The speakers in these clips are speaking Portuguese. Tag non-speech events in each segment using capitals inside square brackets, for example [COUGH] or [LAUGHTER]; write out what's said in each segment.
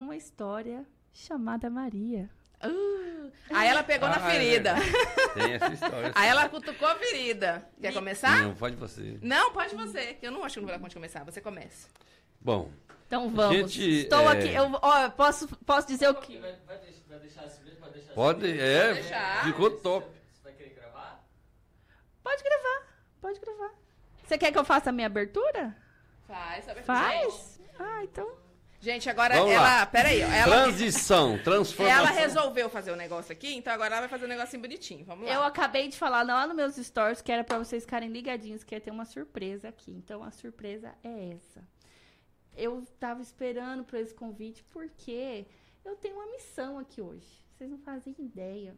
uma história chamada Maria. Uh, aí ela pegou na Ah, é ferida. Tem essa história. Aí ela cutucou a ferida. Quer começar? Não, pode você. Não, pode você. Eu não acho que não vai dar conta de começar. Você começa. Bom, Então vamos. Gente, Estou é- aqui. Eu, ó, posso, posso dizer o que. Vai, vai deixar, vai deixar assim mesmo? Vai deixar pode. assim mesmo? É, deixar. ficou top. Você vai querer gravar? Pode gravar. Pode gravar. Você quer que eu faça a minha abertura? Faz, sabe? Faz? Ah, então. Gente, agora Vamos ela. lá. Peraí, ela. Transição, [LAUGHS] transformação. Ela resolveu fazer o negócio aqui, então agora ela vai fazer um negocinho bonitinho. Vamos lá. Eu acabei de falar lá nos meus stories que era pra vocês ficarem ligadinhos que ia ter uma surpresa aqui. Então a surpresa é essa. Eu tava esperando por esse convite porque eu tenho uma missão aqui hoje. Vocês não fazem ideia.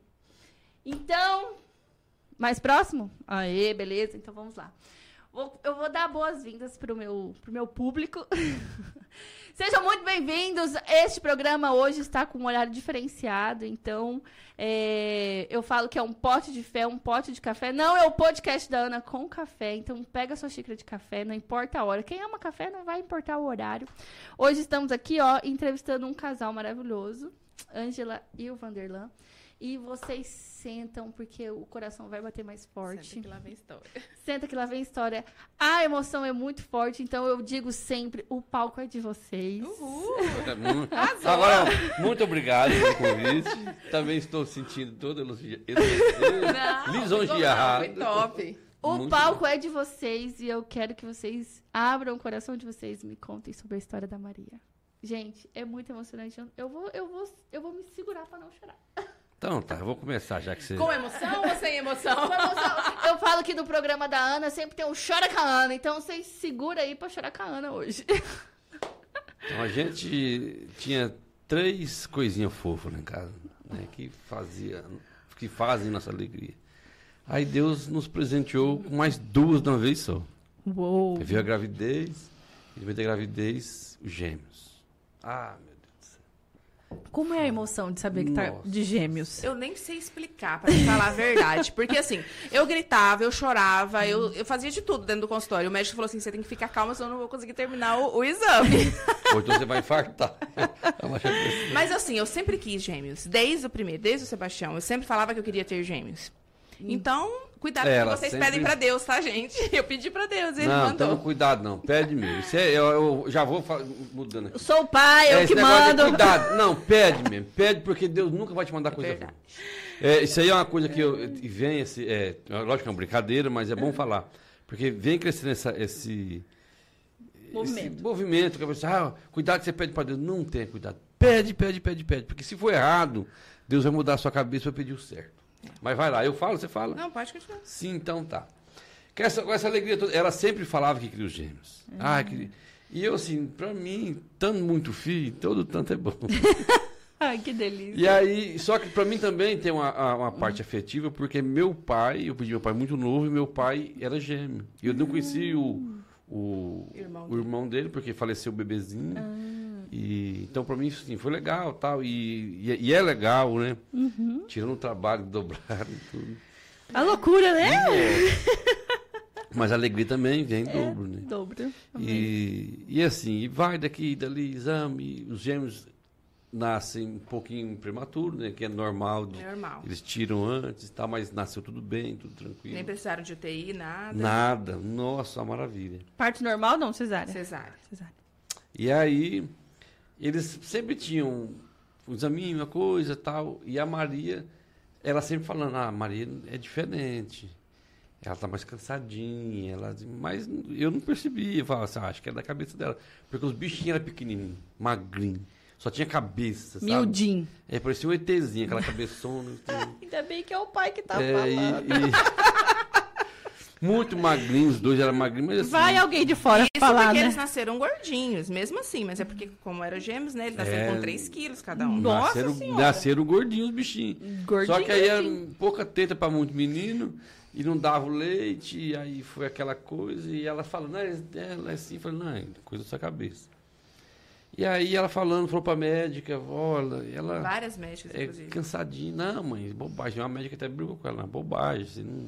Então, mais próximo? Aê, beleza. Então vamos lá. Vou- eu vou dar boas-vindas pro meu, pro meu público. [LAUGHS] Sejam muito bem-vindos. Este programa hoje está com um horário diferenciado, então é, eu falo que é um pote de fé, um pote de café. Não é o podcast da Ana com café, então pega sua xícara de café, não importa a hora. Quem ama café não vai importar o horário. Hoje estamos aqui, ó, entrevistando um casal maravilhoso, Ângela e o Vanderlan. E vocês sentam, porque o coração vai bater mais forte. Senta que lá vem história. [LAUGHS] Senta que lá vem história. A emoção é muito forte, então eu digo sempre: o palco é de vocês. Uhul! [LAUGHS] Agora, muito obrigado pelo convite. Também estou sentindo todo elogi- Não, lisonjeado. Foi top. O Muito palco é de vocês e eu quero que vocês abram o coração de vocês e me contem sobre a história da Maria. Gente, é muito emocionante. Eu- vou, eu vou, eu vou me segurar pra não chorar. [LAUGHS] Então tá, eu vou começar já que você. Com emoção ou sem emoção? Com emoção. Eu falo que no programa da Ana sempre tem um chora com a Ana, então vocês segura aí pra chorar com a Ana hoje. Então a gente tinha três coisinhas fofas lá em casa, né? Que fazia, que fazem nossa alegria. Aí Deus nos presenteou com mais duas de uma vez só. Uou. Veio a gravidez, e depois da gravidez, os gêmeos. Ah, meu. Como é a emoção de saber que tá Nossa. de gêmeos? Eu nem sei explicar, pra te falar a verdade. Porque assim, eu gritava, eu chorava, eu, eu fazia de tudo dentro do consultório. O médico falou assim: você tem que ficar calma, senão eu não vou conseguir terminar o, o exame. Ou então você vai infartar. É. Mas assim, eu sempre quis gêmeos. Desde o primeiro, desde o Sebastião. Eu sempre falava que eu queria ter gêmeos. Então, cuidado com que vocês sempre- pedem pra Deus, tá, gente? [LAUGHS] Eu pedi pra Deus, ele não, mandou. toma cuidado não, pede mesmo. Isso é, eu, eu já vou mudando aqui. Eu sou o pai, eu É, que negócio de mando. Cuidado. [LAUGHS] Não, pede mesmo. Pede porque Deus nunca vai te mandar coisa Verdade. boa. É, isso aí é uma coisa que eu, e vem, esse, é, lógico que é uma brincadeira, mas é bom falar. Porque vem crescendo essa, esse, Movimento. esse movimento. Que a pessoa, ah, cuidado que você pede para Deus. Não tem cuidado. Pede, pede, pede, pede. Porque se for errado, Deus vai mudar a sua cabeça para pedir o certo. Mas vai lá, eu falo, você fala? Não, pode continuar. Sim, então tá. Com essa, com essa alegria toda, ela sempre falava que queria os gêmeos. Ah, queria. E eu, assim, pra mim, tanto muito filho, todo tanto é bom. Ai, [LAUGHS] que delícia. E aí, só que pra mim também tem uma, uma parte afetiva, porque meu pai, eu pedi meu pai muito novo, e meu pai era gêmeo. E eu não conheci o, o, Irmão o irmão dele, porque faleceu o bebezinho. E, então, pra mim, assim, foi legal tal. E, e, e é legal, né? Tirando o trabalho dobrado e tudo. A loucura, né? Mas a alegria também vem em dobro, né? Dobro. E, e assim, e vai daqui, dali, exame. Os gêmeos nascem um pouquinho prematuro, né? Que é normal. de- É normal. Eles tiram antes e tal, mas nasceu tudo bem, tudo tranquilo. Nem precisaram de UTI, nada. Nada. Nossa, uma maravilha. Parte normal, não, cesárea? Cesárea. Cesárea. E aí, eles sempre tinham um examinho, uma coisa tal. E a Maria, ela sempre falando, ah, a Maria é diferente. Ela tá mais cansadinha, ela... mas eu não percebia. Eu falava assim, ah, acho que é da cabeça dela. Porque os bichinhos eram pequenininhos, magrinhos. Só tinha cabeça, sabe? Miudinho. É, parecia um ETzinho, aquela cabeçona. assim. [LAUGHS] Ainda bem que é o pai que tá É, e- falando. e- Muito magrinhos, os dois eram magrinhos, mas assim... Vai alguém de fora Isso falar, porque né? eles nasceram gordinhos, mesmo assim. Mas é porque, como eram gêmeos, né? Eles nasceram É. com 3 quilos cada um. Nossa nasceram, Senhora. nasceram gordinhos os bichinhos. Gordinho, Só que aí era pouca teta pra muito menino e não dava o leite, e aí foi aquela coisa, e ela falando, não, ela é assim, falei, não, é coisa da sua cabeça. E aí ela falando, falou pra médica, olha, ela Várias médicas, é inclusive. cansadinha. Não, mãe, bobagem. Uma médica até brigou com ela, bobagem, você não,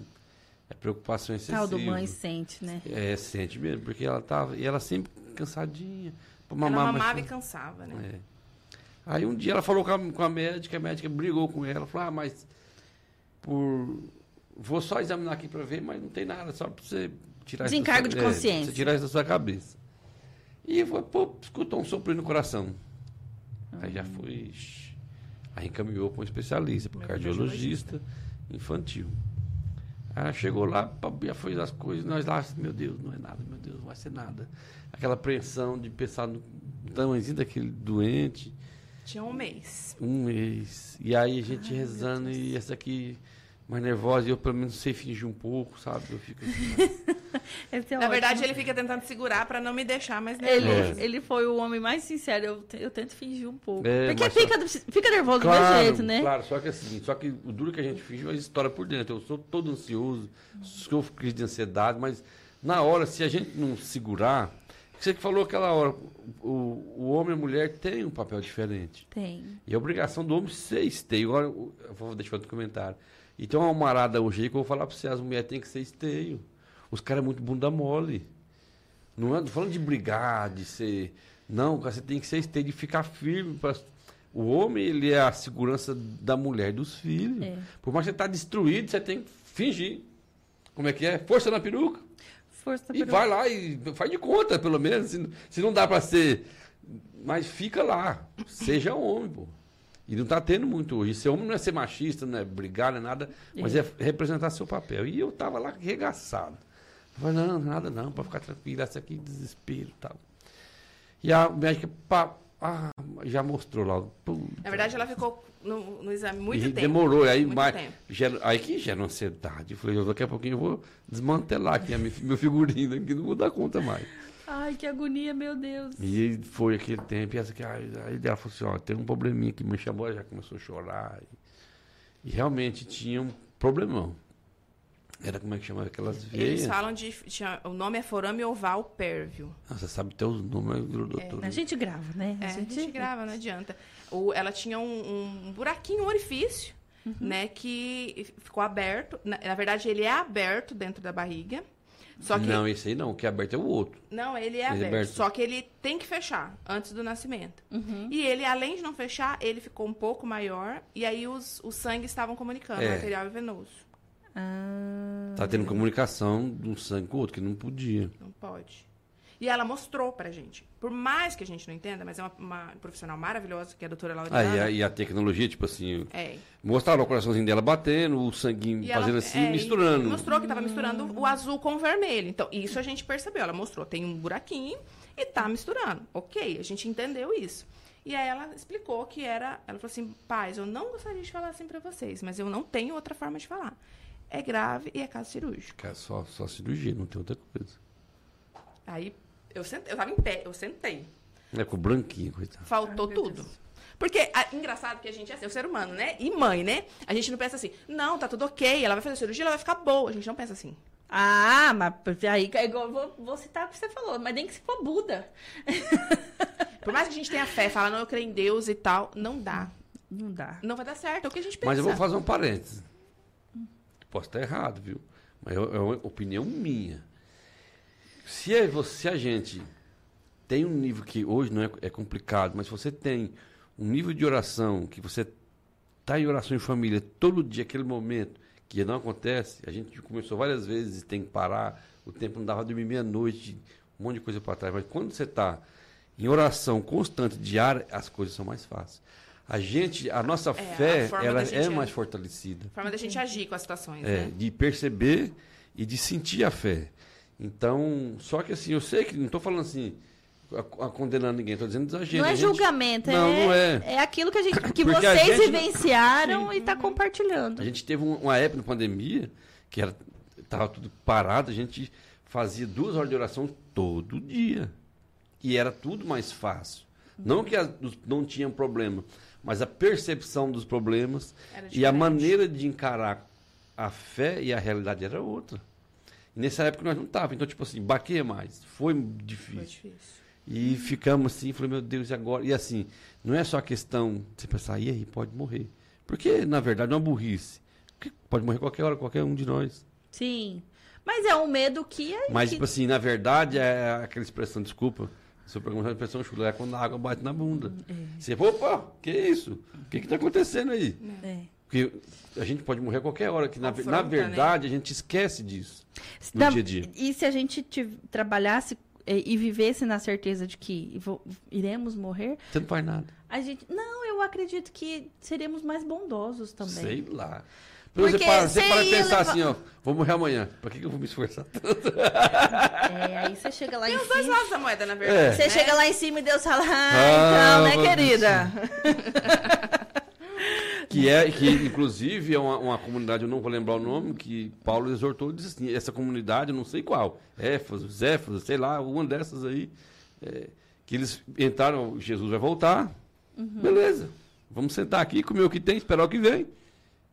é preocupação excessiva. Tal do mãe sente, né? É, sente mesmo, porque ela tava, e ela sempre cansadinha. Pra Ela mamar, mas mamava e cansava, né? é. Aí um dia ela falou com a, com a médica, a médica brigou com ela, falou, ah, mas por. Vou só examinar aqui para ver, mas não tem nada, só para você tirar isso da Desencargo sua- de é, consciência. você tirar isso da sua cabeça. E foi, pô, escutou um sopro no coração. Aí já foi. Aí encaminhou para um especialista, para um cardiologista infantil. Ela chegou lá, já fez as coisas, nós lá, meu Deus, não é nada, meu Deus, não vai ser nada. Aquela apreensão de pensar no tamanhozinho daquele doente, Tinha um mês. um mês. E aí a gente rezando e essa aqui mais nervosa, e eu pelo menos sei fingir um pouco, sabe? Eu fico assim, [LAUGHS] Esse é Na ótimo. verdade, ele fica tentando segurar pra não me deixar mais Ele, nervoso. É. ele foi o homem mais sincero. Eu, eu tento fingir um pouco. É, Porque mas só- fica, fica nervoso do meu claro, jeito, né? claro, só que assim, só que o duro que a gente finge é a história por dentro. Eu sou todo ansioso, sofro crise de ansiedade, mas na hora, se a gente não segurar, você que falou aquela hora, o, o homem e a mulher têm um papel diferente. Tem. E a obrigação do homem ser esteio. Agora, eu vou deixar outro comentário. E tem uma marada hoje aí que eu vou falar pra você, as mulheres têm que ser esteio. Os caras é muito bunda mole. Não é tô falando de brigar, de ser. Não, cara, você tem que ser esteio, de ficar firme. Pra... O homem, ele é a segurança da mulher e dos filhos. É. Por mais que você tá destruído, você tem que fingir. Como é que é? Força na peruca. Força E pelo- vai lá e faz de conta, pelo menos. Se, se não dá pra ser. Mas fica lá. Seja homem, pô. E não tá tendo muito hoje. Ser homem não é ser machista, não é brigar, não é nada. Mas é representar seu papel. E eu tava lá arregaçado. Eu Falei, não, nada não, pra ficar tranquilo. Essa aqui, desespero e tal. E a médica, pá, ah, já mostrou lá. Puta. Na verdade, ela ficou no, no exame muito E tempo. demorou, aí, mais, gera- aí que gera ansiedade. Eu falei, daqui a pouquinho eu vou desmantelar aqui a minha, meu figurino aqui, não vou dar conta mais. Ai, que agonia, meu Deus. E foi aquele tempo, e essa aí, ela falou assim, ó, tem um probleminha que me chamou, ela já começou a chorar. E, e realmente tinha um problemão. Era como é que chamava aquelas veias? Eles falam de. tinha- o nome é forame oval pérvio. Ah, você sabe até os nomes do doutor. A gente grava, né? É, a gente grava, não adianta. O, ela tinha um, um buraquinho, um orifício, Uhum. né? Que ficou aberto. Na, na verdade, ele é aberto dentro da barriga. Só que. Não, esse aí não, o que é aberto é o outro. Não, ele é é aberto, aberto. Só que ele tem que fechar antes do nascimento. Uhum. E ele, além de não fechar, ele ficou um pouco maior. E aí os, os sangues estavam comunicando, É. arterial e venoso. Ah, Tá tendo comunicação de um sangue com o outro, que não podia. Não pode. E ela mostrou pra gente. Por mais que a gente não entenda, mas é uma, uma profissional maravilhosa, que é a doutora Ah, Lauriana. e a, e a tecnologia, tipo assim, É. mostraram o coraçãozinho dela batendo, o sanguinho E ela- fazendo assim, é, misturando. Mostrou que tava misturando o azul com o vermelho. Então, isso a gente percebeu. Ela mostrou, tem um buraquinho e tá misturando. Ok, a gente entendeu isso. E aí ela explicou que era. Ela falou assim: pais, eu não gostaria de falar assim pra vocês, mas eu não tenho outra forma de falar. É grave e é caso cirúrgico. Cara, só, só cirurgia, não tem outra coisa. Aí eu sentei, eu tava em pé, eu sentei. É com o branquinho, coitado. Faltou tudo. Porque, a- engraçado que a gente é assim, o ser humano, né? E mãe, né? A gente não pensa assim, não, tá tudo ok, ela vai fazer cirurgia, ela vai ficar boa. A gente não pensa assim. Ah, mas aí é igual, vou, vou citar o que você falou, mas nem que se for Buda. Por mais que a gente tenha fé, fala, não, eu creio em Deus e tal, não dá. Não dá. Não vai dar certo, é o que a gente pensa. Mas eu vou fazer um parênteses. Posso estar errado, viu? Mas é é uma opinião minha. Se, é você, se a gente tem um nível que hoje não é, é complicado, mas se você tem um nível de oração, que você está em oração em família todo dia, aquele momento, que não acontece, a gente começou várias vezes e tem que parar, o tempo não dava pra dormir meia-noite, um monte de coisa para trás. Mas quando você está em oração constante, diária, as coisas são mais fáceis. A gente, a nossa a fé, forma ela é é- mais fortalecida. Forma da gente agir com as situações, É, né? de perceber e de sentir a fé. Então, só que assim, eu sei que não estou falando assim, a, a condenando ninguém, estou dizendo exagero. não é gente- julgamento, Não, é, não é. é aquilo que, a gente, que Porque vocês gente- vivenciaram Sim. e tá compartilhando. A gente teve um- uma época na pandemia que era, tava tudo parado, a gente fazia duas horas de oração todo dia. E era tudo mais fácil. Não que as- não tinha problema, mas a percepção dos problemas e a maneira de encarar a fé e a realidade era outra. E nessa época nós não tava, então tipo assim, baqueia mais, foi difícil. Foi difícil. E ficamos assim, falei, meu Deus, e agora? E assim, não é só a questão de você pensar, e aí, pode morrer. Porque, na verdade, é uma burrice. Pode morrer qualquer hora, qualquer um de nós. Sim. Mas é um medo que é. Mas, que- tipo assim, na verdade, é aquela expressão, desculpa, Seu programa de pressão chula é quando a água bate na bunda. Você, opa, que isso? O que que tá acontecendo aí? É. Porque a gente pode morrer a qualquer hora, que na, na né? verdade a gente esquece disso no Dá- dia a dia. E se a gente tiv- trabalhasse eh, e vivesse na certeza de que vo- iremos morrer, Você não faz nada. a gente. Não, eu acredito que seremos mais bondosos também. Sei lá. Mas Porque você para, você para pensar levar- assim, ó, vou morrer amanhã. Pra que, que eu vou me esforçar tanto? É, aí você chega lá Tem em os dois cima. lados da moeda, na verdade. É. Você né? chega lá em cima e Deus fala, ah, Ah, então, né, querida? [LAUGHS] Que é, que inclusive é uma, uma comunidade, eu não vou lembrar o nome, que Paulo exortou e disse assim, essa comunidade, eu não sei qual, Éfaso, Zéfaso, sei lá, uma dessas aí, é, que eles entraram, Jesus vai voltar, beleza, vamos sentar aqui, comer o que tem, esperar o que vem.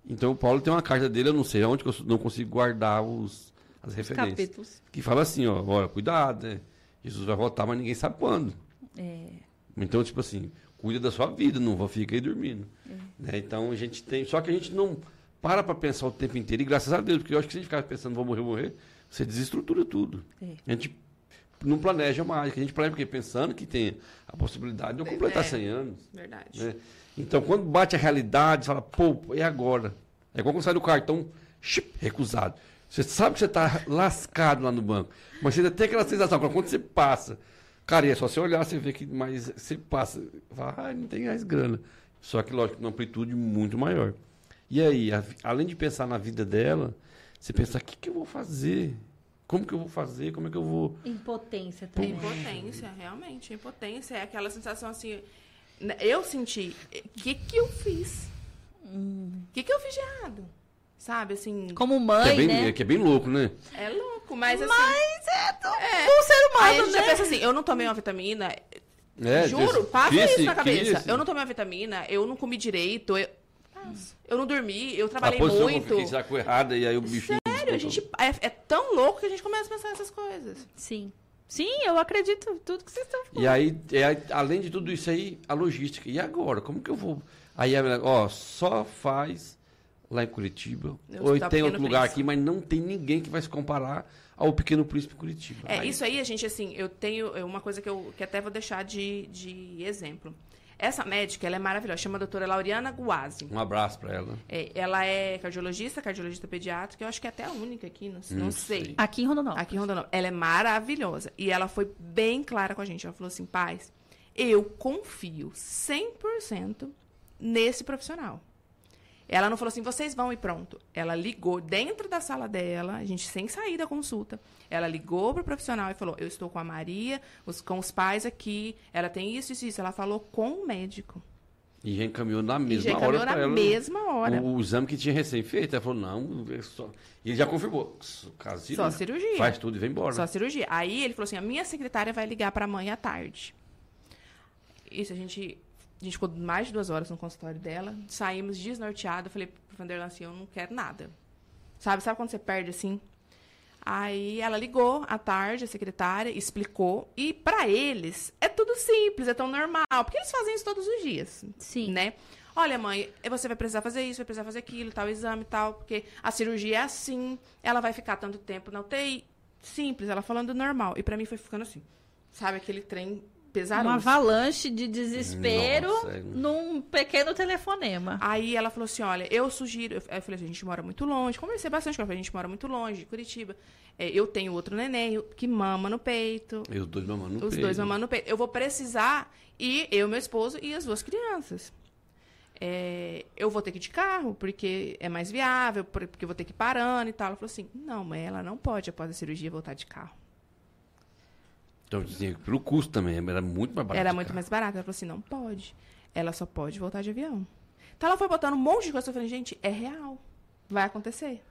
Então Paulo tem uma carta dele, eu não sei onde, que eu não consigo guardar os, as referências. Capítulos. Que fala assim, ó, olha, cuidado, né? Jesus vai voltar, mas ninguém sabe quando. É, Então, tipo assim, cuida da sua vida, não vá ficar aí dormindo. É. Né? Então, a gente tem. Só que a gente não para pra pensar o tempo inteiro, e graças a Deus, porque eu acho que se a gente ficar pensando, vou morrer, vou morrer, você desestrutura tudo. É. A gente não planeja mais, a gente planeja porque pensando que tem a possibilidade de eu completar É. 100 anos. Verdade. Né? Então, quando bate a realidade, você fala, pô, e agora? É igual quando sai do cartão, recusado. Você sabe que você está lascado lá no banco, mas você ainda tem aquela sensação, quando você passa, cara, e é só você olhar, você vê que mais você passa, fala, ah, não tem mais grana. Só que, lógico, numa amplitude muito maior. E aí, a- além de pensar na vida dela, você pensa, o que, que eu vou fazer? Como que eu vou fazer? Como é que eu vou... impotência também. Impotência, realmente. Impotência é aquela sensação assim. né, Eu senti. O que, que eu fiz? O que, que eu fiz de errado? Sabe, assim. Como Que mãe, é, bem, né? que é bem louco, né? É louco, mas assim. Mas é, do, É. do ser humano, Aí a gente né? já pensa assim, eu não tomei uma vitamina. É, juro, passa isso na cabeça. Eu não tomei uma vitamina, eu não comi direito, eu, eu não dormi, eu trabalhei a muito. eu eu errada e aí o bichinho... Sério, a gente é, é tão louco que a gente começa a pensar nessas coisas. Sim. Sim, eu acredito em tudo que vocês estão falando. E aí, é, além de tudo isso aí, a logística. E agora? Como que eu vou. Aí, ó, só faz lá em Curitiba. No ou Hospital tem outro lugar Príncipe. aqui, mas não tem ninguém que vai se comparar ao Pequeno Príncipe Curitiba. É, Aí- isso aí, a gente, assim, eu tenho é uma coisa que eu que até vou deixar de, de exemplo. Essa médica, ela é maravilhosa, chama a doutora Lauriana Guazzi. Um abraço pra ela. É, ela é cardiologista, cardiologista pediátrica, eu acho que é até a única aqui, não, não Não sei. sei. Aqui em Rondonópolis. Aqui em Rondonópolis. Ela é maravilhosa. E ela foi bem clara com a gente. Ela falou assim, paz, eu confio 100% nesse profissional. Ela não falou assim, vocês vão e pronto. Ela ligou dentro da sala dela, a gente sem sair da consulta. Ela ligou pro profissional e falou, eu estou com a Maria, os- com os pais aqui, ela tem isso, isso, isso. Ela falou com o médico. E já encaminhou na E mesma já hora encaminhou pra na ela. mesma hora. O, o exame que tinha recém-feito. Ela falou, não, só... E ele já confirmou. Caso Só cirurgia. Faz tudo e vem embora. Só cirurgia. Aí ele falou assim: a minha secretária vai ligar pra mãe à tarde. Isso, a gente. A gente ficou mais de duas horas no consultório dela. Saímos desnorteados. Eu falei pro Vanderlan assim: eu não quero nada. Sabe, sabe quando você perde assim? Aí ela ligou à tarde, a secretária, explicou. E pra eles é tudo simples, é tão normal. Porque eles fazem isso todos os dias. Sim. Né? Olha, mãe, você vai precisar fazer isso, vai precisar fazer aquilo, tal exame e tal, porque a cirurgia é assim, ela vai ficar tanto tempo na UTI. Simples, ela falando normal. E pra mim foi ficando assim. Sabe aquele trem pesado? Uma avalanche de desespero Nossa, é- num pequeno telefonema. Aí ela falou assim: olha, eu sugiro. Eu falei assim: a gente mora muito longe. Conversei bastante com ela. A gente mora muito longe, de Curitiba. É, eu tenho outro neném que mama no peito. E os dois mamando no os peito. dois mamando no peito. Eu vou precisar ir, eu, meu esposo e as duas crianças. É, eu vou ter que ir de carro, porque é mais viável, por- porque eu vou ter que ir parando e tal. Ela falou assim: não, mãe, ela não pode, após a cirurgia, voltar de carro. Então, assim, pelo custo também, era muito mais barato. Era muito mais barato. Ela falou assim: não pode. Ela só pode voltar de avião. Então ela foi botando um monte de coisa. Eu falei: gente, é real. Vai acontecer.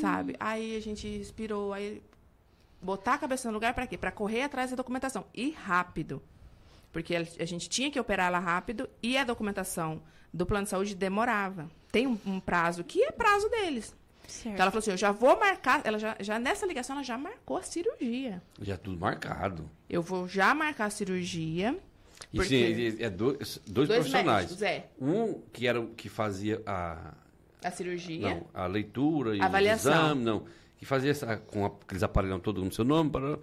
Sabe? Aí a gente inspirou. Aí botar a cabeça no lugar para quê? Para correr atrás da documentação. E rápido. Porque a a gente tinha que operar ela rápido e a documentação do plano de saúde demorava. Tem um, um prazo que é prazo deles. Certo. Então ela falou assim: eu já vou marcar. Ela já, já nessa ligação ela já marcou a cirurgia. Já tudo marcado. Eu vou já marcar a cirurgia. E sim, é dois, dois, Dois profissionais. médicos, é. Um que era o que fazia a, A cirurgia. não, a leitura e Avaliação. o exame, não. Que fazia essa, com aqueles aparelhos todos no seu nome, para,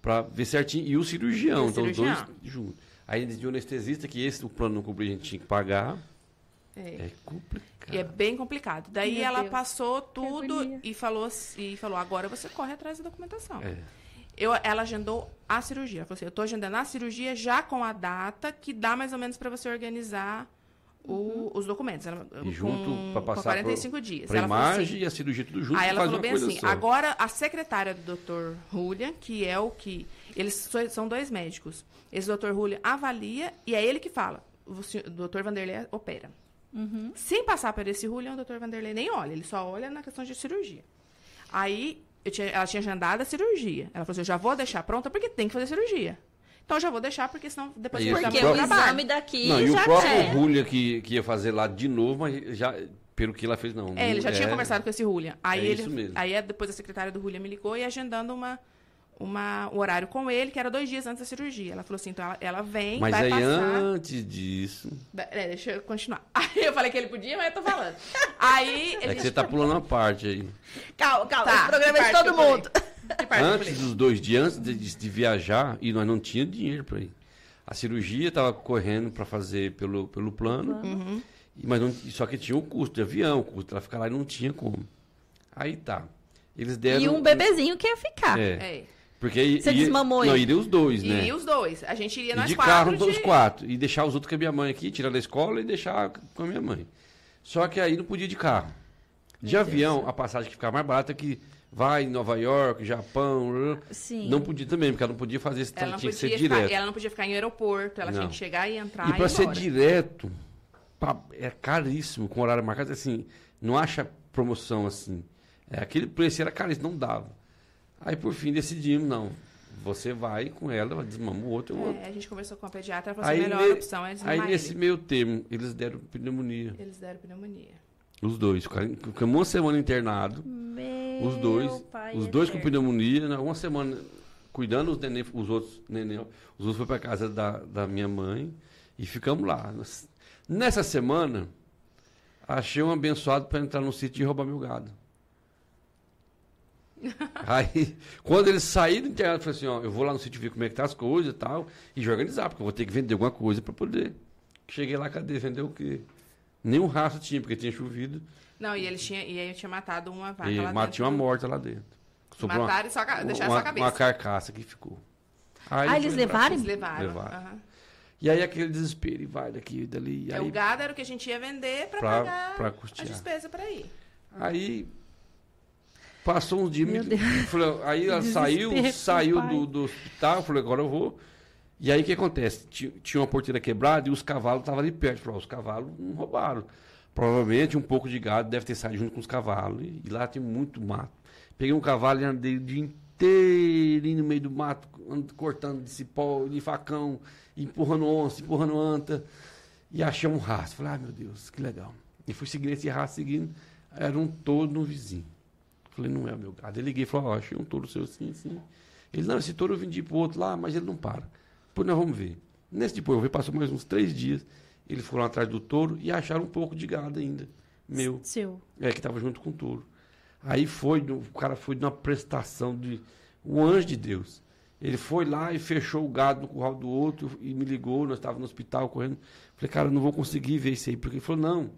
Pra ver certinho. E o cirurgião, E o então cirurgião. os dois juntos. Aí eles tinham anestesista, que esse o plano não cobria, a gente tinha que pagar. É. É complicado. E é bem complicado. Daí Meu ela Deus. passou tudo e falou, e falou: agora você corre atrás da documentação. É. Eu, ela agendou a cirurgia. Ela falou assim: eu tô agendando a cirurgia já com a data que dá mais ou menos para você organizar o- os documentos. Ela, E junto com, pra com passar 45 dias. Pra Ela falou imagem assim, e a cirurgia tudo junto. Aí ela faz falou bem assim, só. agora a secretária do Dr. Julian, que é o que... Eles são dois médicos. Esse Dr. Julian avalia e é ele que fala. O senhor- o Dr. Vanderlei opera. Uhum. Sem passar por esse Julian, o Dr. Vanderlei nem olha. Ele só olha na questão de cirurgia. Aí, eu tinha- ela tinha agendado a cirurgia. Ela falou assim, eu já vou deixar pronta porque tem que fazer cirurgia. Então, eu já vou deixar porque senão depois eu Porque o trabalho. exame daqui Não, e já o próprio é. Julia que, que ia fazer lá de novo, mas já, pelo que ela fez, não. É, ele já não tinha é- conversado com esse Julian. Aí, É ele, isso mesmo. aí é, depois a secretária do Julian me ligou e agendando uma, uma, um horário com ele, que era dois dias antes da cirurgia. Ela falou assim, então ela, ela vem, Mas vai aí passar... antes disso. É, deixa eu continuar. [LAUGHS] Aí eu falei que ele podia, mas eu tô falando. Aí... É que você tá pulando uma parte aí. Calma, calma. Tá, esse programa é de todo mundo. [LAUGHS] Antes dos dois dias, antes de, de- viajar, e nós não tínhamos dinheiro para ir. A cirurgia estava correndo para fazer pelo, pelo plano, Uhum. mas não, só que tinha o custo de avião, o custo ela ficar lá e não tinha como. Aí tá. Eles deram. E um bebezinho que ia ficar. É. É. Porque. Você ia- desmamou Não, iria os dois, né? E os dois. A gente iria E nós de quatro carro, de... os quatro. E deixar os outros com a minha mãe aqui, tirar da escola e deixar com a minha mãe. Só que aí não podia ir de carro. De avião, a passagem que ficava mais barata é que vai em Nova York, Japão. Sim. Não podia também, porque ela não podia fazer esse Ela tinha que ser ficar, direto. ela não podia ficar em aeroporto, ela tinha Não. que chegar e entrar E e, para ser direto, é caríssimo, com horário marcado, assim, não acha promoção assim. É, aquele preço era caríssimo, não dava. Aí por fim decidimos, não. Você vai com ela, ela desmama o outro e o outro. É, a gente conversou com a pediatra, ela falou assim, Aí, a melhor ne- opção é desmamar aí nesse ele. meio termo, eles deram pneumonia. Eles deram pneumonia. Os dois. Ficamos uma semana internado. Meu Os dois. pai Os dois com pneumonia. né, Uma semana cuidando os neném, os outros neném. Os outros foram para casa da, da minha mãe. E ficamos lá. Nessa semana, achei um abençoado para entrar no sítio e roubar meu gado. [LAUGHS] Aí, quando eles saíram do internado, eu falei assim, ó, eu vou lá no sítio ver como é que tá as coisas e tal, e já organizar, porque eu vou ter que vender alguma coisa para poder. Cheguei lá, cadê? Vendeu o quê? Nem um rastro tinha, porque tinha chovido. Não, e eles tinha, e aí eu tinha matado uma vaca E lá ma- dentro. tinha uma morta lá dentro. Sobrou Mataram e só, deixaram uma, só a cabeça. uma carcaça que ficou. Aí Ah, eles levaram? Eles levaram. Levaram. aham. E aí aquele desespero, e vai daqui e dali. E É, aí, o gado era o que a gente ia vender pra, Pra- pagar pra a custear. despesa pra ir. aí passou uns dias. Me- falei, aí ela saiu, saiu do, do hospital, falei, agora eu vou. E aí o que acontece? Tinha, uma porteira quebrada e os cavalos estavam ali perto. Falei, os cavalos não roubaram. Provavelmente um pouco de gado deve ter saído junto com os cavalos. E, lá tem muito mato. Peguei um cavalo e andei o dia inteirinho no meio do mato, and- cortando de cipó, de facão, empurrando onça, empurrando anta. E achei um rastro. Falei, ah, meu Deus, que legal. E fui seguindo esse rastro, seguindo. Era um touro no vizinho. Falei, não é o meu gado. Eu liguei e falei, ó, achei um touro seu sim, sim. Ele, não, esse touro eu vendi pro outro lá, mas ele não para. Depois nós vamos ver. Nesse depois eu vi, passou mais uns três dias. Eles foram atrás do touro e acharam um pouco de gado ainda. Meu. Seu. É, que estava junto com o touro. Aí foi, o cara foi de uma prestação de um anjo de Deus. Ele foi lá e fechou o gado no curral do outro e me ligou, nós estávamos no hospital correndo. Falei, cara, eu não vou conseguir ver isso aí. Porque ele falou, não,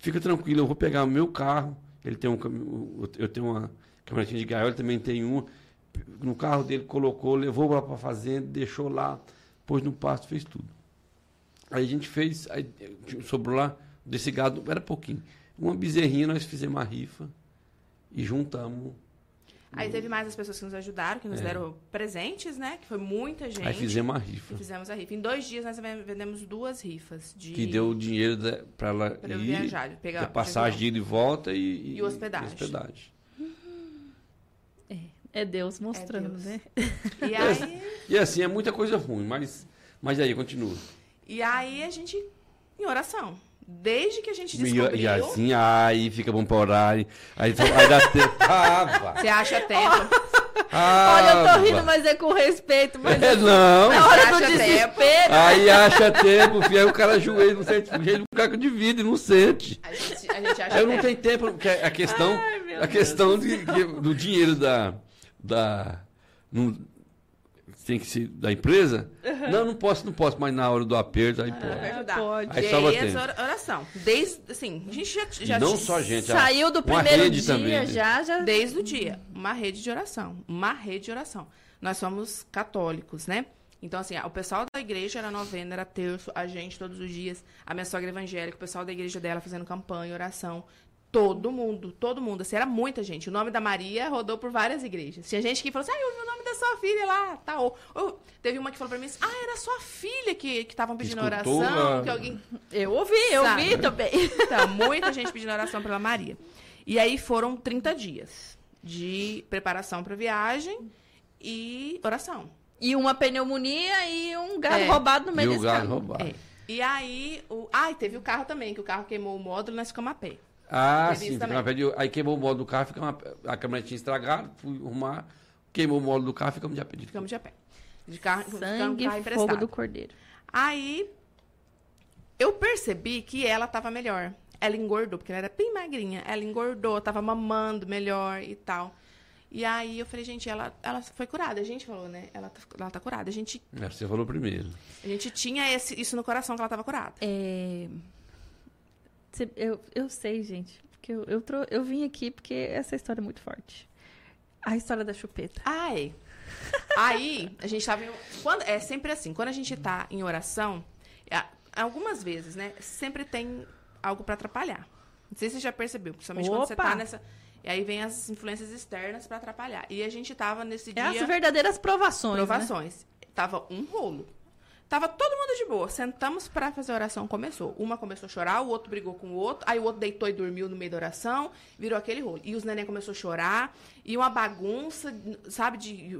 fica tranquilo, eu vou pegar o meu carro. Ele tem um eu tenho uma caminhonetinha de gaiola, ele também tem uma. No carro dele colocou, levou lá para a fazenda, deixou lá, pôs no pasto, fez tudo. Aí a gente fez, aí sobrou lá, desse gado, era pouquinho. Uma bezerrinha, nós fizemos uma rifa e juntamos. Aí teve mais as pessoas que nos ajudaram, que nos É. deram presentes, né? Que foi muita gente. Aí fizemos uma E rifa. fizemos a rifa. Em dois dias nós ve- vendemos duas rifas. De... Que deu o dinheiro para ela Pra eu ir, viajar, pegar- a passagem de ida e volta e, E hospedagem. hospedagem. É Deus mostrando, Deus. né? E [LAUGHS] aí, E assim, é muita coisa ruim, mas, mas aí, continua. e aí a gente, em oração. Desde que a gente E, descobriu... e assim, aí fica bom para orar. Aí, aí, dá tempo. Ah. Você acha tempo. Ah, Olha, eu tô rindo, mas é com respeito. Mas É, não. na hora do Acha tempo. desespero. Aí acha tempo, filho. Aí o cara ajoelha, não sente. O jeito do caco de vida e não sente. A gente, a gente acha Aí eu não tenho tempo, porque a questão, Ai, a questão de, do dinheiro da. da não- tem que ser da empresa? Não, não posso, não posso, mas na hora do aperto, aí pode. Vai ajudar. pode. Aí e salva tempo. oração. Desde, assim, a gente já, já não só a gente, a- Saiu do uma primeiro rede dia, também, né? já, já. Desde o dia. Uma rede de oração. Uma rede de oração. Nós somos católicos, né? Então, assim, o pessoal da igreja era novena, era terço, a gente todos os dias, a minha sogra evangélica, o pessoal da igreja dela fazendo campanha, oração. Todo mundo, todo mundo. Assim, era muita gente. O nome da Maria rodou por várias igrejas. Tinha gente que falou assim, ah, eu vi o nome da sua filha lá, tá. Ou, ou teve uma que falou pra mim assim, ah, era sua filha que estavam pedindo Escutou, oração, ah. que alguém [LAUGHS] Eu ouvi, eu Sabe? vi também. então, muita gente pedindo oração pela Maria. E aí foram 30 dias de preparação para viagem e oração. E uma pneumonia e um gado É. roubado no E meio o desse gado caminho. roubado. É. E aí, o... ai, teve o carro também, que o carro queimou o módulo e nós ficamos a pé. Ah, Teve sim. isso fica também. na pele- Aí queimou o módulo do carro, fica uma, a câmera tinha estragado, fui arrumar, queimou o módulo do carro, ficamos de apelido. Ficamos de a pé. De carro, Sangue carro e emprestado. fogo do cordeiro. Aí, eu percebi que ela tava melhor. Ela engordou, porque ela era bem magrinha. Ela engordou, tava mamando melhor e tal. E aí eu falei, gente, ela, ela foi curada. A gente falou, né? Ela, tá- ela tá curada. A gente, É, você falou primeiro. a gente tinha esse, isso no coração que ela tava curada. É... Eu, eu sei, gente. Porque eu, eu, trou- eu vim aqui porque essa história é muito forte. A história da chupeta. Ai. Aí, a gente tava. Em... Quando... É sempre assim, quando a gente tá em oração, é, algumas vezes, né? Sempre tem algo pra atrapalhar. Não sei se você já percebeu, principalmente quando você Opa! tá nessa. E aí vem as influências externas pra atrapalhar. E a gente tava nesse É dia. as verdadeiras provações. né? provações. Tava um rolo. Tava todo mundo de boa. Sentamos pra fazer a oração, começou. Uma começou a chorar, o outro brigou com o outro, aí o outro deitou e dormiu no meio da oração, virou aquele rolo. E os neném começou a chorar, e uma bagunça, sabe, de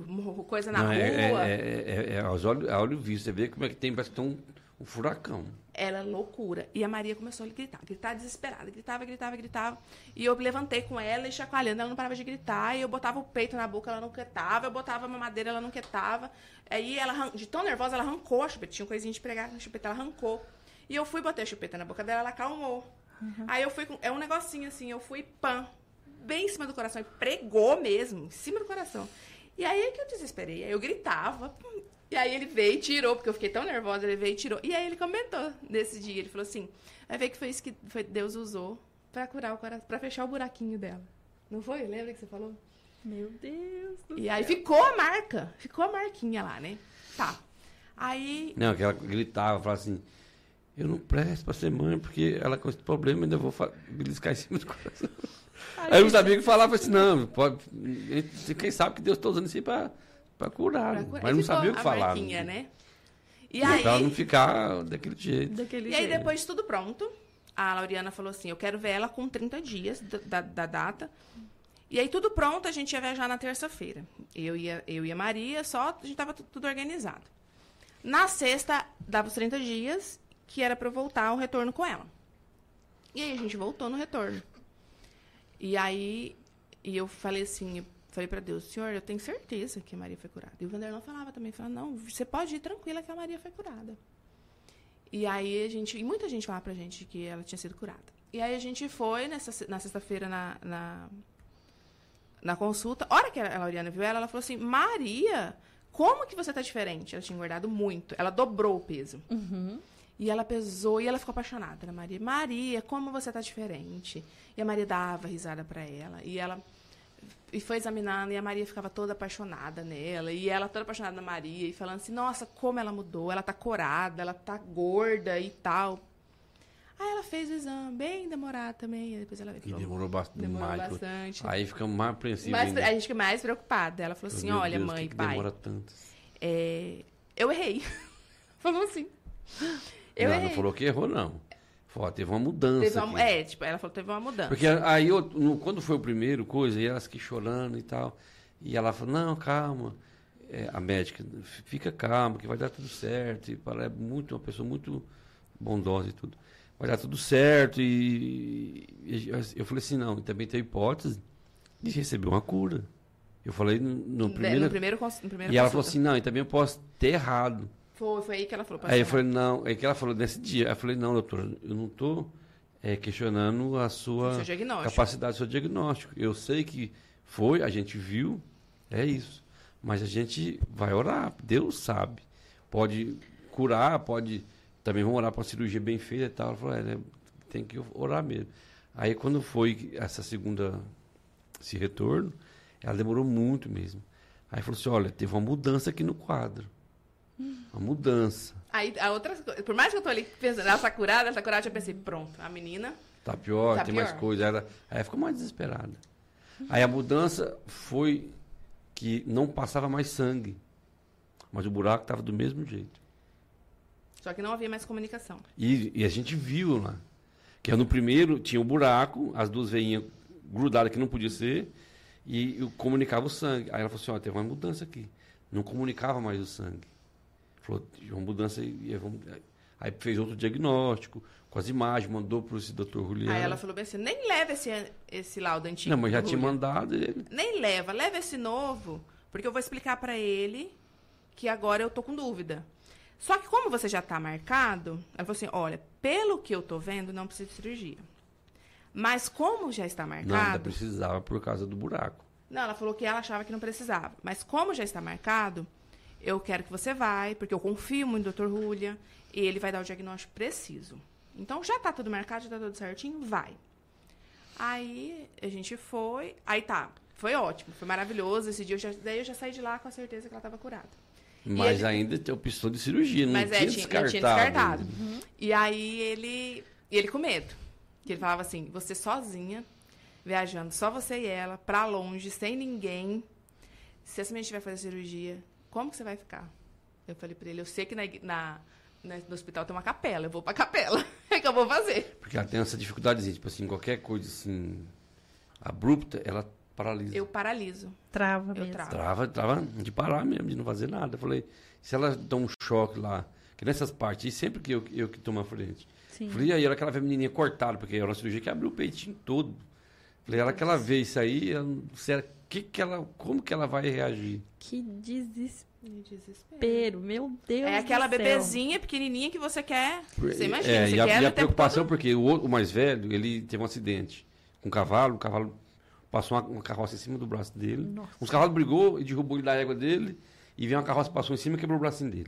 coisa na Não, rua. é, é, é, é, é aos olhos, a olho visto, você vê como é que tem, parece que tem um, furacão. Era loucura. E a Maria começou a gritar, gritar desesperada, gritava, gritava, gritava. E eu levantei com ela e chacoalhando, ela não parava de gritar. E eu botava o peito na boca, ela não quietava. Eu botava a mamadeira, ela não quietava. Aí ela, de tão nervosa, ela arrancou a chupeta. Tinha um coisinha de pregar na chupeta, ela arrancou. E eu fui botar a chupeta na boca dela, ela acalmou. Aí eu fui com. É um negocinho assim, eu fui pã, bem em cima do coração. E pregou mesmo, em cima do coração. E aí é que eu desesperei. Aí eu gritava. E aí ele veio e tirou, porque eu fiquei tão nervosa, ele veio e tirou. E aí ele comentou nesse dia, ele falou assim: vai ver que foi isso que foi- Deus usou pra curar o coração, pra fechar o buraquinho dela. Não foi? Lembra que você falou? Meu Deus. do E aí céu. ficou a marca, ficou a marquinha lá, né? Tá. Aí. Não, que ela gritava, falava assim, eu não presto pra ser mãe, porque ela com esse problema ainda vou beliscar em cima do coração. Aí os amigos falavam assim, não, pode, quem sabe que Deus está usando isso aí pra, pra curar, pra né? curar. mas E não ficou sabia o que a falar. marquinha, né? E E Pra ela aí. não ficar daquele jeito. Daquele E aí, jeito. depois de tudo pronto, a Lauriana falou assim: Eu quero ver ela com 30 dias da, da- da data. E aí, tudo pronto, a gente ia viajar na terça-feira. Eu e, a- eu e a Maria, só a gente tava tu- tudo organizado. Na sexta, dava os 30 dias, que era pra eu voltar ao retorno com ela. E aí, a gente voltou no retorno. E aí, e eu falei assim, falei pra Deus, Senhor, eu tenho certeza que a Maria foi curada. E o Vanderlão falava também, falava, não, você pode ir tranquila que a Maria foi curada. E aí a gente, e muita gente falava pra gente que ela tinha sido curada. E aí a gente foi nessa, na sexta-feira na, na, na consulta. A hora que a Lauriana viu ela, ela falou assim, Maria, como que você tá diferente? Ela tinha engordado muito. Ela dobrou o peso. E ela pesou e ela ficou apaixonada na Maria. Maria, como você tá diferente? E a Maria dava risada pra ela. E ela e foi examinando e a Maria ficava toda apaixonada nela. E ela toda apaixonada na Maria e falando assim: "Nossa, como ela mudou, ela tá corada, ela tá gorda e tal". Aí ela fez o exame, bem demorado também, e depois ela veio e demorou bastante. demorou demais. bastante. Aí ficamos mais apreensivos a gente fica mais preocupada. Ela falou assim: Meu "Olha, Deus, mãe, que que pai, demora tanto? é, eu errei". [LAUGHS] falou assim. Eu não, errei. não falou que errou, não. Falou, ó, teve uma mudança Teve uma- é, tipo, ela falou que teve uma mudança. Porque aí, eu, no- quando foi o primeiro coisa, e elas que chorando e tal, e ela falou, não, calma, É, a médica, "F- fica calma, que vai dar tudo certo, e ela é muito, uma pessoa muito bondosa e tudo. Vai dar tudo certo, e, e eu falei assim, não, também tem hipótese de receber uma cura. Eu falei no, no Né, primeiro... no primeiro, no primeiro e ela falou consulta. assim, não, e também eu posso ter errado. Foi, foi aí que ela falou. Aí eu "Pode falei, não, é que ela falou nesse dia. Aí eu falei, não, doutora, eu não estou questionando a sua capacidade, seu diagnóstico. Eu sei que foi, a gente viu, é isso. Mas a gente vai orar, Deus sabe. Pode curar, pode. Também vamos orar para a cirurgia bem feita e tal. Ela falou, é, né, tem que orar mesmo. Aí quando foi essa segunda, esse retorno, ela demorou muito mesmo. Aí falou assim, olha, teve uma mudança aqui no quadro. Uma mudança. Aí, a outra por mais que eu tô ali pensando, essa curada, essa curada, eu pensei, pronto, a menina. Tá pior, Tá tem pior. mais coisa. Ela, aí ficou mais desesperada. Aí a mudança foi que não passava mais sangue. Mas o buraco estava do mesmo jeito. Só que não havia mais comunicação. E, e a gente viu lá. Que no primeiro tinha um buraco, as duas veinhas grudadas que não podia ser, e eu comunicava o sangue. Aí ela falou assim, ó, teve uma mudança aqui. Não comunicava mais o sangue. Falou, tinha uma mudança e, vamos... Aí fez outro diagnóstico, com as imagens, mandou para esse doutor Juliano. Aí ela falou bem assim, nem leva esse, esse laudo antigo. Não, mas já tinha mandado ele. Nem leva, leva esse novo, porque eu vou explicar pra ele que agora eu tô com dúvida. Só que como você já tá marcado, ela falou assim, olha, pelo que eu tô vendo, não precisa de cirurgia. Mas como já está Não, ainda marcado... precisava por causa do buraco. Não, ela falou que ela achava que não precisava. Mas como já está marcado, eu quero que você vai, porque eu confio muito no Dr. Julia, e ele vai dar o diagnóstico preciso. Então já tá tudo marcado, já tá tudo certinho, vai. Aí a gente foi, aí tá, foi ótimo, foi maravilhoso esse dia, eu já, daí eu já saí de lá com a certeza que ela estava curada. Mas ele- ainda tem opção de cirurgia, não Mas tinha é, tinha, descartado. tinha descartado. ainda. E aí ele, e ele com medo. Que ele falava assim, você sozinha, viajando, só você e ela, pra longe, sem ninguém. Se essa menina vai fazer cirurgia, como que você vai ficar? Eu falei pra ele, eu sei que na, na, na- no hospital tem uma capela, eu vou pra capela. [LAUGHS] É que eu vou fazer. Porque ela tem essa dificuldade, tipo assim, qualquer coisa assim abrupta, ela paralisa. Eu paraliso. Trava Eu mesmo. travo. Trava, trava de parar mesmo, de não fazer nada. Eu falei, se ela dá um choque lá, que nessas partes, e sempre que eu, eu que tomo a frente. Sim. Falei, e aí, ela que ela vê a menininha cortada, porque era uma cirurgia que abriu o peitinho todo. Falei, ela que ela vê isso aí, será, que que ela, como que ela vai reagir? Que desespero, desespero. meu Deus É aquela do céu. bebezinha pequenininha que você quer. Você imagina, É, você e a, quer e a preocupação, todo. porque o, outro- o mais velho, ele teve um acidente com um cavalo, o cavalo passou uma, uma carroça em cima do braço dele. Nossa. Os cavalos brigou e derrubou ele da égua dele, e veio uma carroça, passou em cima e quebrou o bracinho dele.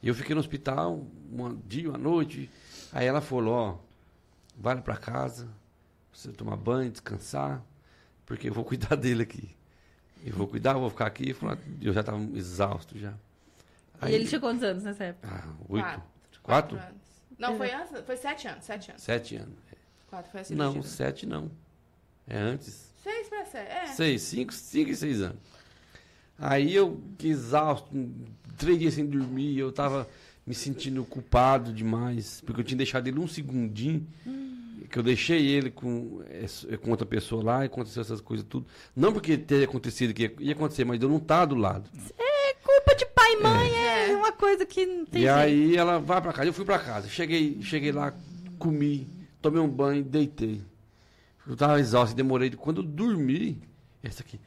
E eu fiquei no hospital um dia, uma noite, aí ela falou, ó, vai lá pra casa, você tomar banho, descansar, porque eu vou cuidar [LAUGHS] dele aqui. Eu vou cuidar, eu vou ficar aqui. Eu já estava exausto já. E ele tinha quantos anos nessa época? Ah, oito? Quatro. Quatro? anos. Não, foi, antes- foi sete anos, sete anos. Sete anos. Quatro foi a cirurgia. Não, sete não. É antes. Seis pra sete, é. Seis, cinco, cinco e seis anos. Aí eu, que exausto, três dias sem dormir, eu tava me sentindo culpado demais, porque eu tinha deixado ele um segundinho, que eu deixei ele com, eh, com outra pessoa lá e aconteceu essas coisas tudo. Não porque teria acontecido que ia, ia acontecer, mas eu não estar do lado. É culpa de pai e mãe, é, É. uma coisa que não tem e jeito. aí ela vai pra casa, eu fui pra casa, cheguei, cheguei lá, comi, tomei um banho, deitei. Eu tava exausto, demorei. Quando eu dormi, essa aqui,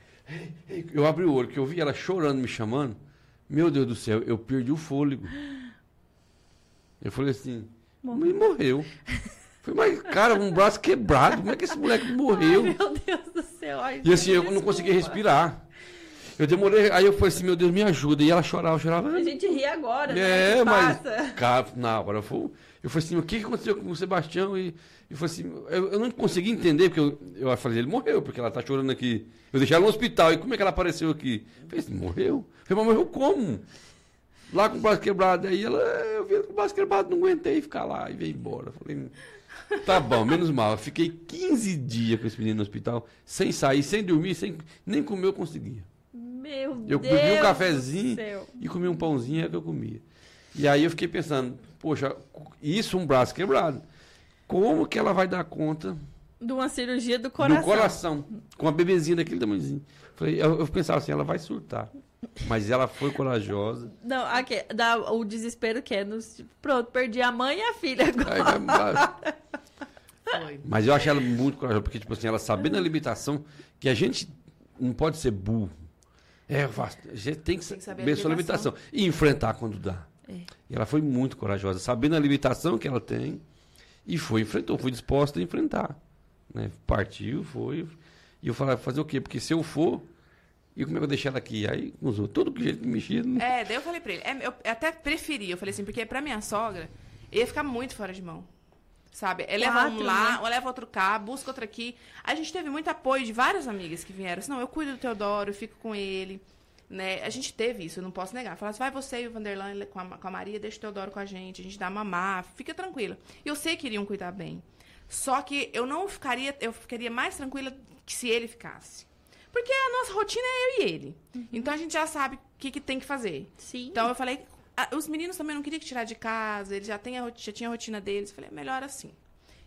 eu abri o olho, que eu vi ela chorando, me chamando. Meu Deus do céu, eu perdi o fôlego. Eu falei assim, Morreu. morreu. [LAUGHS] Falei, mas cara, um braço quebrado, como é que esse moleque [LAUGHS] morreu? Ai, meu Deus do céu. Ai, E assim, eu desculpa. não conseguia respirar. Eu demorei, aí eu falei assim, meu Deus, me ajuda. E ela chorava, chorava. A gente ri agora, É, né? que mas. passa. [LAUGHS] Cara, na hora eu fui. Eu falei assim, o que aconteceu com o Sebastião? E eu falei assim, eu, eu não consegui entender, porque eu, eu falei, ele morreu, porque ela tá chorando aqui. Eu deixei ela no hospital, e como é que ela apareceu aqui? Eu falei assim, morreu? Eu falei, mas morreu como? Lá com o braço quebrado. Aí ela, eu vi com o braço quebrado, não aguentei ficar lá e veio embora. Eu falei, tá bom, menos mal. Eu fiquei 15 dias com esse menino no hospital, sem sair, sem dormir, sem nem comer eu conseguia. Meu Eu Deus. bebi um cafezinho e comi um pãozinho é que eu comia. E aí eu fiquei pensando, poxa, isso um braço quebrado. Como que ela vai dar conta De uma cirurgia do coração. do coração com uma bebezinha daquele tamanhozinho? Falei, eu, eu pensava assim, ela vai surtar. Mas ela foi corajosa. Não, aqui, dá o desespero que é nos... Pronto, perdi a mãe e a filha agora. Aí [LAUGHS] Foi. Mas eu achei ela muito corajosa, porque, tipo assim, ela sabendo a limitação, que a gente não pode ser burro. É, eu faço, a gente tem que, Tem que saber saber a sua limitação. limitação. E enfrentar quando dá. É. E ela foi muito corajosa, sabendo a limitação que ela tem, e foi, enfrentou, foi disposta a enfrentar. Né? Partiu, foi. E eu falei, fazer o quê? Porque se eu for, E como é que eu deixei ela aqui? Aí usou todo que jeito que mexia. não- É, daí eu falei pra ele. é, eu até preferi, eu falei assim, porque pra minha sogra, ia ficar muito fora de mão. Sabe? É, leva um Quatro, lá, né? ou leva outro cá, busca outro aqui. A gente teve muito apoio de várias amigas que vieram. Assim, não, eu cuido do Teodoro, eu fico com ele. Né? A gente teve isso, eu não posso negar. Falaram assim, vai você e o Vanderlan com a, com a Maria, deixa o Teodoro com a gente, a gente dá mamar, fica tranquila. E eu sei que iriam cuidar bem. Só que eu não ficaria, eu ficaria mais tranquila que se ele ficasse. Porque a nossa rotina é eu e ele. Então a gente já sabe o que, que tem que fazer. Sim. Então eu falei, ah, os meninos também não queriam que tirar de casa, eles já, têm a, já tinham a rotina deles. Eu falei, é melhor assim.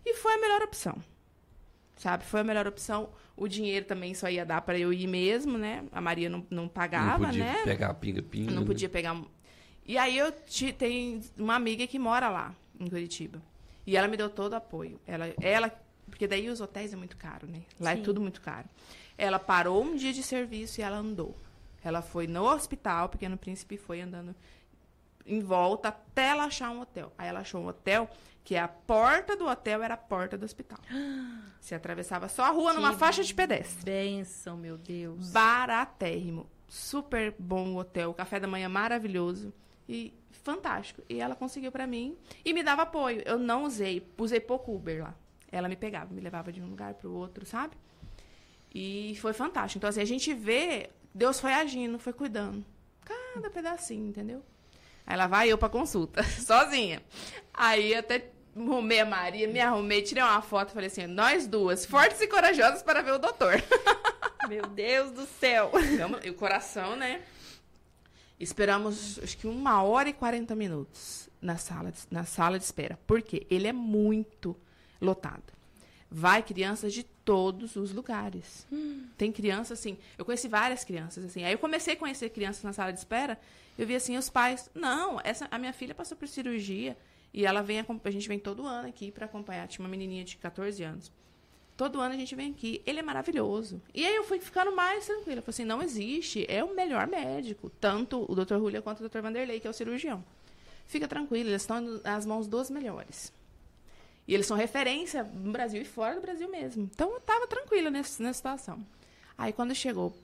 E foi a melhor opção. Sabe? Foi a melhor opção. O dinheiro também só ia dar para eu ir mesmo, né? A Maria não, não Não pagava, podia né? pegar pinga-pinga. não né? podia pegar. E aí eu te, tenho uma amiga que mora lá, em Curitiba. E ela me deu todo o apoio. Ela, ela, porque daí os hotéis é muito caro, né? Lá é Sim. tudo muito caro. Ela parou um dia de serviço e ela andou. Ela foi no hospital, Pequeno Príncipe foi andando em volta até ela achar um hotel. Aí ela achou um hotel que a porta do hotel era a porta do hospital. [GASPS] Se atravessava só a rua numa Que faixa de pedestre. Benção, meu Deus. Baratérrimo. Super bom o hotel. O café da manhã maravilhoso. E fantástico. E ela conseguiu pra mim e me dava apoio. Eu não usei, usei pouco Uber lá. Ela me pegava, me levava de um lugar pro outro, sabe? E foi fantástico. Então, assim, a gente vê, Deus foi agindo, foi cuidando. Cada pedacinho, entendeu? Aí lá vai eu pra consulta, [LAUGHS] sozinha. Aí até arrumei a Maria, me arrumei, tirei uma foto falei assim: nós duas, fortes e corajosas para ver o doutor. [LAUGHS] Meu Deus do céu. E o coração, né? Esperamos, acho que uma hora e 40 minutos na sala, de, na sala de espera. Por quê? Ele é muito lotado. Vai crianças de todos os lugares. Tem criança, assim... Eu conheci várias crianças, assim. Aí eu comecei a conhecer crianças na sala de espera. Eu vi, assim, os pais... Não, essa, a minha filha passou por cirurgia. E ela vem... A gente vem todo ano aqui para acompanhar. Tinha uma menininha de 14 anos. Todo ano a gente vem aqui. Ele é maravilhoso. E aí eu fui ficando mais tranquila. Eu falei assim, não existe. É o melhor médico. Tanto o Dr. Julia quanto o Dr. Vanderlei, que é o cirurgião. Fica tranquilo, eles estão nas mãos dos melhores. E eles são referência no Brasil e fora do Brasil mesmo. Então eu tava tranquila nesse, nessa situação. Aí quando chegou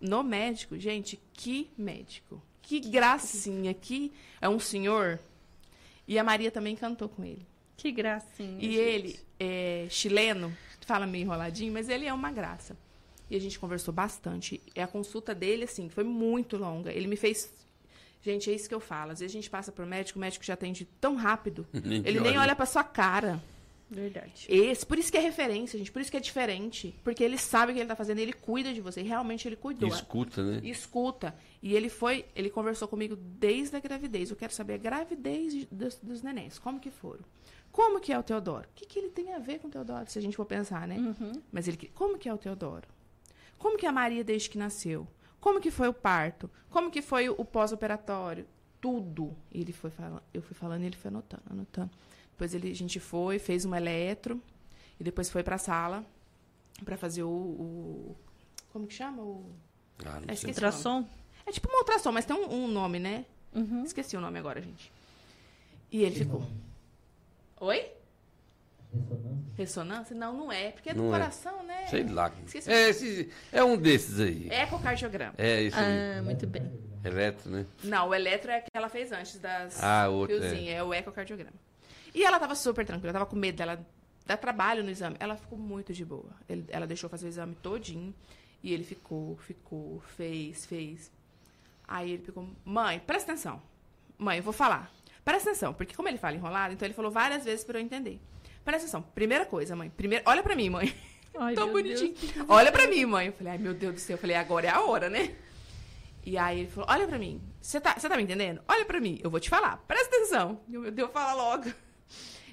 no médico, gente, que médico. Que gracinha. Que é um senhor. E a Maria também cantou com ele. Que gracinha. E gente. ele é chileno, fala meio enroladinho, mas ele é uma graça. E a gente conversou bastante. E a consulta dele, assim, foi muito longa. Ele me fez. Gente, é isso que eu falo. Às vezes a gente passa por médico, o médico já atende tão rápido. [LAUGHS] Ele nem olha. olha pra sua cara. Verdade. Esse, por isso que é referência, gente. Por isso que é diferente. Porque ele sabe o que ele tá fazendo, ele cuida de você. E realmente ele cuidou. Escuta, né? Escuta. E ele foi, ele conversou comigo desde a gravidez. Eu quero saber a gravidez de- dos, dos nenéns. Como que foram? Como que é o Teodoro? O que, que ele tem a ver com o Teodoro, se a gente for pensar, né? Mas ele, como que é o Teodoro? Como que é a Maria desde que nasceu? Como que foi o parto? Como que foi o pós-operatório? Tudo. Ele foi falando, eu fui falando e ele foi anotando, anotando. Depois ele, a gente foi, fez uma eletro e depois foi para a sala para fazer o, o- como que chama o Ah, não É, sei. Ultrassom? é tipo uma ultrassom, mas tem um, um nome, né? Uhum. Esqueci o nome agora, gente. E ele ficou. Oi? Ressonância? Não, não é. Porque é do Não é. coração, né? Sei lá. Esqueci. É, esse, é um desses aí. Ecocardiograma. É, isso aí. Ah, muito bem. Eletro, né? Não, o eletro é que ela fez antes das Ah, outro, fiozinho, é. o ecocardiograma. E ela tava super tranquila, tava com medo dela dar trabalho no exame. Ela ficou muito de boa. Ele- ela deixou fazer o exame todinho e ele ficou, ficou, fez, fez. Aí ele ficou, mãe, presta atenção. Mãe, eu vou falar. Presta atenção, porque como ele fala enrolado, então ele falou várias vezes para eu entender. Presta atenção. Primeira coisa, mãe. Primeiro, olha para mim, mãe. Ai, [LAUGHS] Tão bonitinho. Deus. Olha pra mim, mãe. Eu falei, ai, meu Deus do céu. Eu falei, agora é a hora, né? E aí ele falou, olha pra mim. Você tá, tá me entendendo? Olha pra mim. Eu vou te falar. Presta atenção. Eu, meu Deus, fala logo.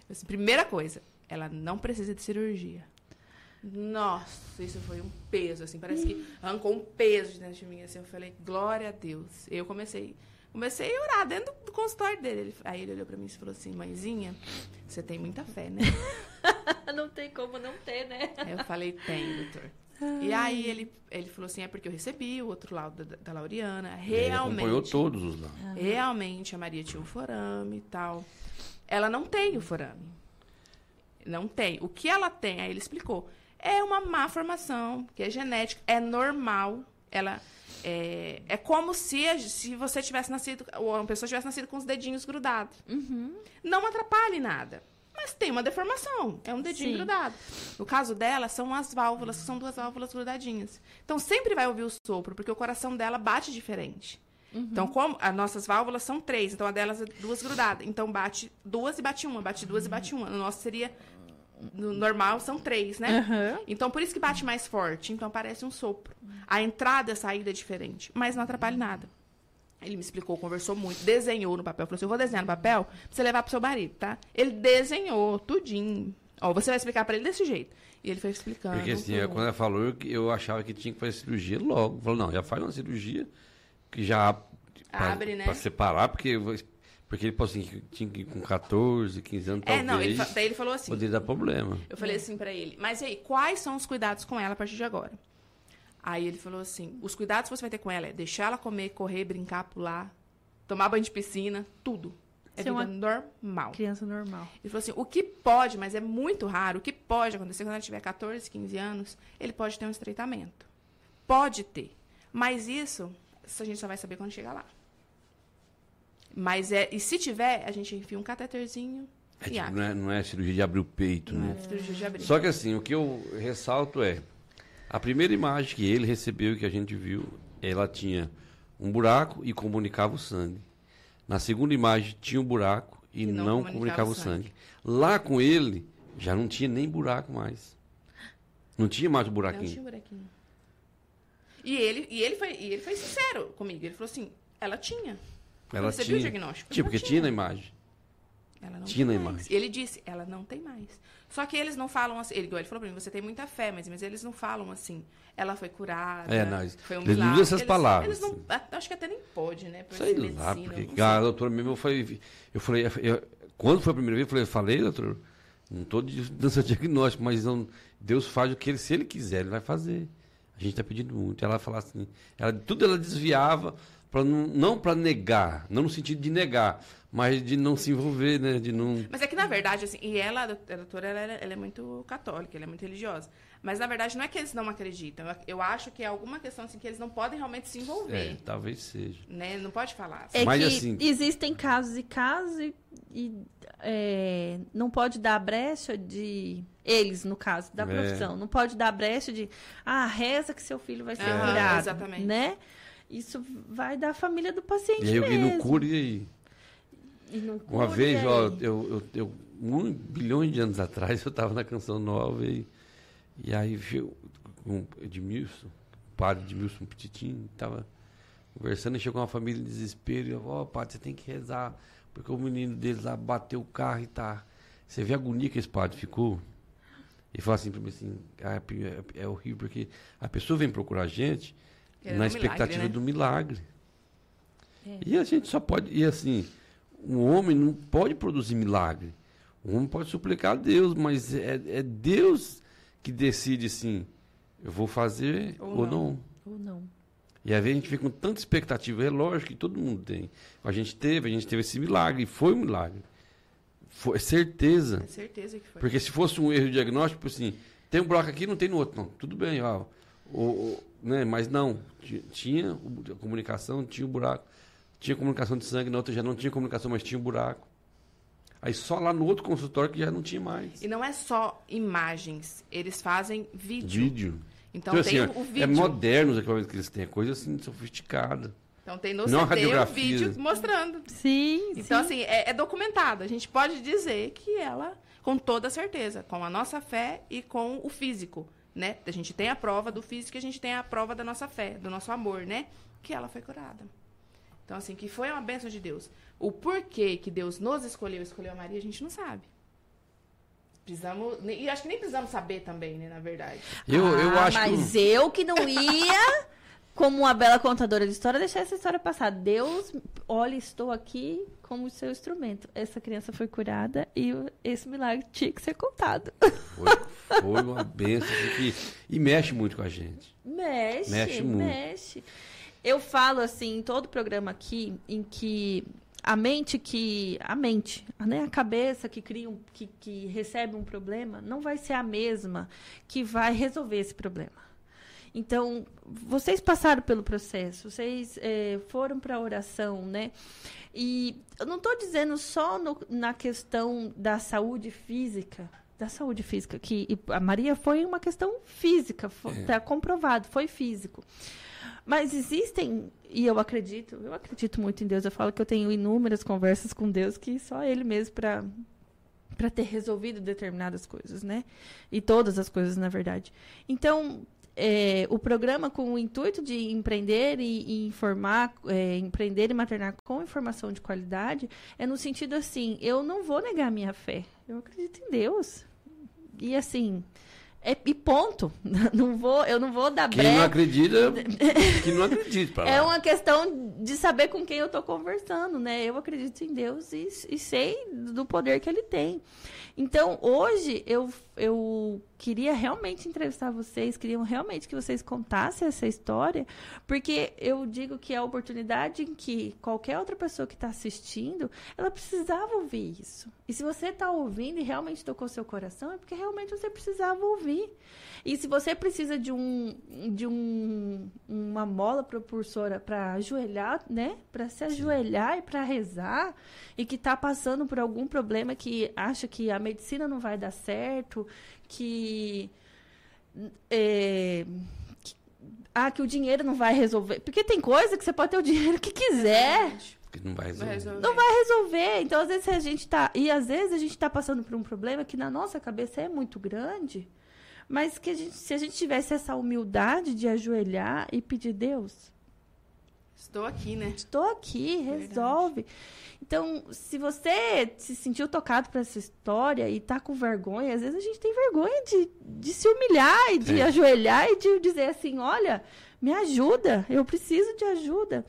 Disse, primeira coisa, ela não precisa de cirurgia. Nossa, isso foi um peso, assim. Parece que arrancou um peso de dentro de mim, assim. Eu falei, glória a Deus. Eu comecei... Comecei a orar dentro do consultório dele. Ele- Aí ele olhou pra mim e falou assim, mãezinha, você tem muita fé, né? [LAUGHS] Não tem como não ter, né? Aí eu falei, tem, doutor. E aí ele, ele falou assim, é porque eu recebi o outro lado da, da Lauriana. Ele acompanhou Realmente, todos os lá. realmente a Maria tinha um forame e tal. Ela não tem o forame. Não tem. O que ela tem, aí ele explicou, é uma má formação, que é genética, é normal. ela é, é como se, se você tivesse nascido, ou uma pessoa tivesse nascido com os dedinhos grudados. Uhum. Não atrapalhe nada. Mas tem uma deformação, é um dedinho Sim. grudado. No caso dela, são as válvulas, que são duas válvulas grudadinhas. Então sempre vai ouvir o sopro, porque o coração dela bate diferente. Então, como as nossas válvulas são três, então a delas é duas grudadas. Então bate duas e bate uma, bate duas e bate uma. No nosso seria. No normal são três, né? Aham. Então, por isso que bate mais forte. Então, parece um sopro. A entrada e a saída é diferente, mas não atrapalha nada. Ele me explicou, conversou muito, desenhou no papel. Falou assim, eu vou desenhar no papel pra você levar pro seu marido, tá? Ele desenhou tudinho. Ó, você vai explicar pra ele desse jeito. E ele foi explicando. Porque assim, tudo. quando ela falou, eu, eu achava que tinha que fazer cirurgia logo. Falou, não, já faz uma cirurgia que já pra, Abre, né? Pra separar, porque, porque ele falou assim, que tinha que ir com 14, 15 anos, É, não, ele, talvez, fa- daí ele falou assim. poderia dar problema. Eu falei assim pra ele, mas e aí, quais são os cuidados com ela a partir de agora? Aí ele falou assim, os cuidados que você vai ter com ela é deixar ela comer, correr, brincar, pular, tomar banho de piscina, tudo. É Ser vida uma- normal. Criança normal. Ele falou assim, o que pode, mas é muito raro, o que pode acontecer quando ela tiver 14, 15 anos, ele pode ter um estreitamento. Pode ter. Mas isso, isso a gente só vai saber quando chegar lá. Mas é, e se tiver, a gente enfia um cateterzinho É, e tipo, não, é, não é cirurgia de abrir o peito, Não né? é cirurgia de abrir. Só que assim, o que eu ressalto é, a primeira imagem que ele recebeu, que a gente viu, ela tinha um buraco e comunicava o sangue. Na segunda imagem tinha um buraco e, E não não, comunicava comunicava o o sangue. Lá com ele, já não tinha nem buraco mais. Não tinha mais o Não buraquinho. tinha buraquinho. E ele, e, ele foi, e ele foi sincero comigo. Ele falou assim, ela tinha. Ela Você tinha. viu o diagnóstico? Tinha, Ela porque tinha na imagem. Ela não Tinha tem na mais. imagem. E ele disse, ela não tem mais. Só que eles não falam assim. Ele, ele falou pra mim, você tem muita fé, mas, mas eles não falam assim. Ela foi curada. É, não, eles- foi um eles milagre. essas palavras, Eles não, acho que até nem pode, né? Por Sei ser lá, medicina, porque não a sei. doutora mesmo, eu falei, eu falei, eu- quando foi a primeira vez, eu falei, eu falei, doutor, não estou dando diagnóstico, mas não, Deus faz o que ele, se ele quiser, ele vai fazer. A gente está pedindo muito. Ela falava assim, ela, tudo ela desviava, pra não, não para negar, não no sentido de negar, mas de não se envolver, né? De não. Mas é que, na verdade, assim, e ela, a doutora, ela, ela é muito católica, ela é muito religiosa. Mas, na verdade, não é que eles não acreditam. Eu- Eu acho que é alguma questão, assim, que eles não podem realmente se envolver. É, talvez seja. Né? Não pode falar. assim. É Mas, que assim- existem casos e casos e, e, é, não pode dar brecha de... Eles, no caso, da É. profissão. Não pode dar brecha de... Ah, reza que seu filho vai ser curado. exatamente. Né? Isso vai da família do paciente E aí alguém não mesmo. cura e aí? E não Uma cura, vez, e ó, eu, eu, eu, um bilhões de anos atrás, [LAUGHS] eu estava na Canção Nova e, e aí viu um Edmilson, o padre Edmilson Petitinho, estava conversando e chegou uma família em desespero e eu, ó, padre, você tem que rezar, porque o menino deles lá bateu o carro e tá. Você vê a agonia que esse padre ficou? E falou assim para mim assim, ah, é, é horrível, porque a pessoa vem procurar a gente Querendo na um milagre, expectativa né? do milagre. É. E a gente só pode. E assim, um homem não pode produzir milagre. O homem pode suplicar a Deus, mas é, é Deus que decide assim, eu vou fazer Ou ou, não. não. Ou não. E às vezes a gente fica com tanta expectativa, é lógico que todo mundo tem. A gente teve, a gente teve esse milagre, foi um milagre. Foi certeza. É certeza que foi. Porque se fosse um erro de diagnóstico, tipo assim, tem um buraco aqui, não tem no outro. Não, tudo bem, ó. O, né? Mas não, ti- tinha a comunicação, tinha o buraco. Tinha comunicação de sangue, na outra já não tinha comunicação, mas tinha um buraco. Aí só lá no outro consultório que já não tinha mais. E não é só imagens, eles fazem vídeo. Vídeo. Então, Então, tem assim, o, o é vídeo. moderno os equipamentos que eles têm, é coisa assim sofisticada. Então tem no Não o radiografia. vídeo mostrando. Sim, Então, sim. assim, é, é documentado. A gente pode dizer que ela, com toda certeza, com a nossa fé e com o físico, né? A gente tem a prova do físico e a gente tem a prova da nossa fé, do nosso amor, né? Que ela foi curada. Então, assim, que foi uma bênção de Deus. O porquê que Deus nos escolheu e escolheu a Maria, a gente não sabe. Precisamos. E acho que nem precisamos saber também, né, na verdade. Eu, eu Ah, acho mas que. eu que não ia, como uma bela contadora de história, deixar essa história passar. Deus, olha, estou aqui como seu instrumento. Essa criança foi curada e esse milagre tinha que ser contado. Foi, foi uma benção assim, que, e mexe muito com a gente. Mexe, Mexe mexe. Eu falo assim, em todo programa aqui, em que a mente que. A mente, né? A cabeça que cria um, que, que recebe um problema não vai ser a mesma que vai resolver esse problema. Então, vocês passaram pelo processo, vocês é, foram para a oração, né? E eu não estou dizendo só no, na questão da saúde física, da saúde física, que a Maria foi uma questão física, está é. comprovado, foi físico. Mas existem, e eu acredito, eu acredito muito em Deus, eu falo que eu tenho inúmeras conversas com Deus que só Ele mesmo para para ter resolvido determinadas coisas, né? E todas as coisas, na verdade. Então, é, o programa com o intuito de empreender e, e informar, é, empreender e maternar com informação de qualidade, é no sentido assim, eu não vou negar minha fé. Eu acredito em Deus. E assim, é, e ponto. [LAUGHS] Não vou, eu não vou dar Quem não acredita, [LAUGHS] que não acredita. É uma questão de saber com quem eu estou conversando, né? Eu acredito em Deus e, e sei do poder que Ele tem. Então, hoje, eu, eu queria realmente entrevistar vocês, queriam realmente que vocês contassem essa história, porque eu digo que é a oportunidade em que qualquer outra pessoa que está assistindo, ela precisava ouvir isso. E se você está ouvindo e realmente tocou seu coração, é porque realmente você precisava ouvir. E se você precisa de um de um, uma mola propulsora para ajoelhar, né? Para se ajoelhar e para rezar e que está passando por algum problema que acha que a medicina não vai dar certo, que é, que, ah, que o dinheiro não vai resolver. Porque tem coisa que você pode ter o dinheiro que quiser. Que não vai resolver. Não vai resolver. Então, às vezes, a gente tá. E às vezes a gente está passando por um problema que na nossa cabeça é muito grande. Mas que a gente, se a gente tivesse essa humildade de ajoelhar e pedir, Deus. Estou aqui, né? Estou aqui, resolve. Verdade. Então, se você se sentiu tocado por essa história e está com vergonha, às vezes a gente tem vergonha de, de se humilhar e de é. ajoelhar e de dizer assim: olha, me ajuda, eu preciso de ajuda.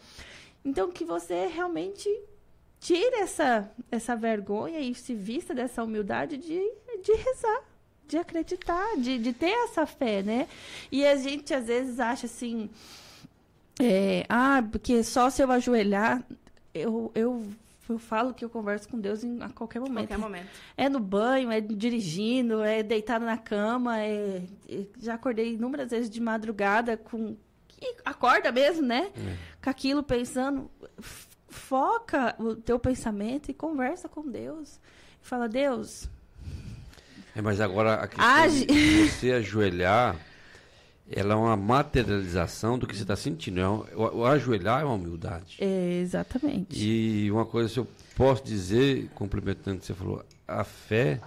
Então, que você realmente tire essa, essa vergonha e se vista dessa humildade de, de rezar de acreditar, de, de ter essa fé, né? E a gente às vezes acha assim, é, ah, porque só se eu ajoelhar, eu, eu, eu falo que eu converso com Deus em, a qualquer momento. Qualquer momento. É no banho, é dirigindo, é deitado na cama, é, é já acordei inúmeras vezes de madrugada com acorda mesmo, né? É. Com aquilo pensando, foca o teu pensamento e conversa com Deus. Fala, Deus, é, mas agora a questão de você ajoelhar, ela é uma materialização do que você está sentindo. É um, o, o, ajoelhar é uma humildade. É, exatamente. E uma coisa que eu posso dizer, complementando o que você falou, a fé,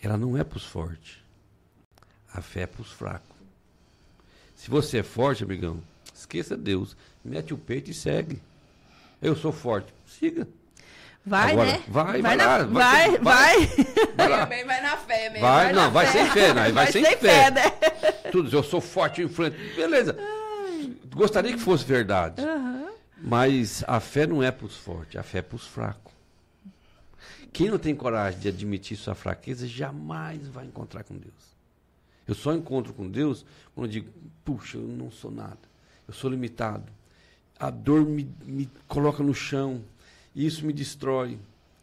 ela não é para os fortes. A fé é para os fracos. Se você é forte, amigão, esqueça Deus. Mete o peito e segue. Eu sou forte. Siga. Vai, Agora, né? Vai, vai, vai, lá, vai, vai, vai. Vai, lá. vai na fé mesmo. Vai, vai não, vai fé. sem fé, né? Vai, vai sem, sem fé. fé né? Tudo, eu sou forte, influente. Beleza. Ai. Gostaria que fosse verdade. Uhum. Mas a fé não é para os fortes, a fé é para os fracos. Quem não tem coragem de admitir sua fraqueza jamais vai encontrar com Deus. Eu só encontro com Deus quando eu digo, puxa, eu não sou nada. Eu sou limitado. A dor me, me coloca no chão e isso me destrói.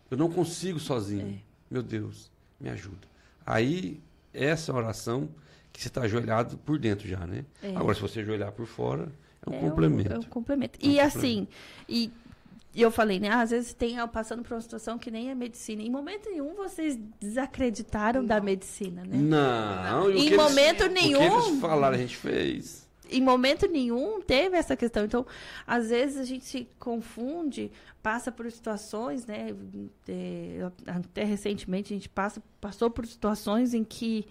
Eu não consigo sozinho. É. Meu Deus, me ajuda. Aí, essa oração que você está ajoelhado por dentro já, né? É. Agora, se você ajoelhar por fora, é um é complemento. Um, é um complemento. É um e complemento. assim, e eu falei, né? Às vezes tem passando por uma situação que nem é medicina. Em momento nenhum vocês desacreditaram não. da medicina, né? Não. não. Em momento eles, nenhum. O que eles falaram, a gente fez em momento nenhum teve essa questão. Então, às vezes a gente se confunde, passa por situações, né? É, até recentemente a gente passa, passou por situações em que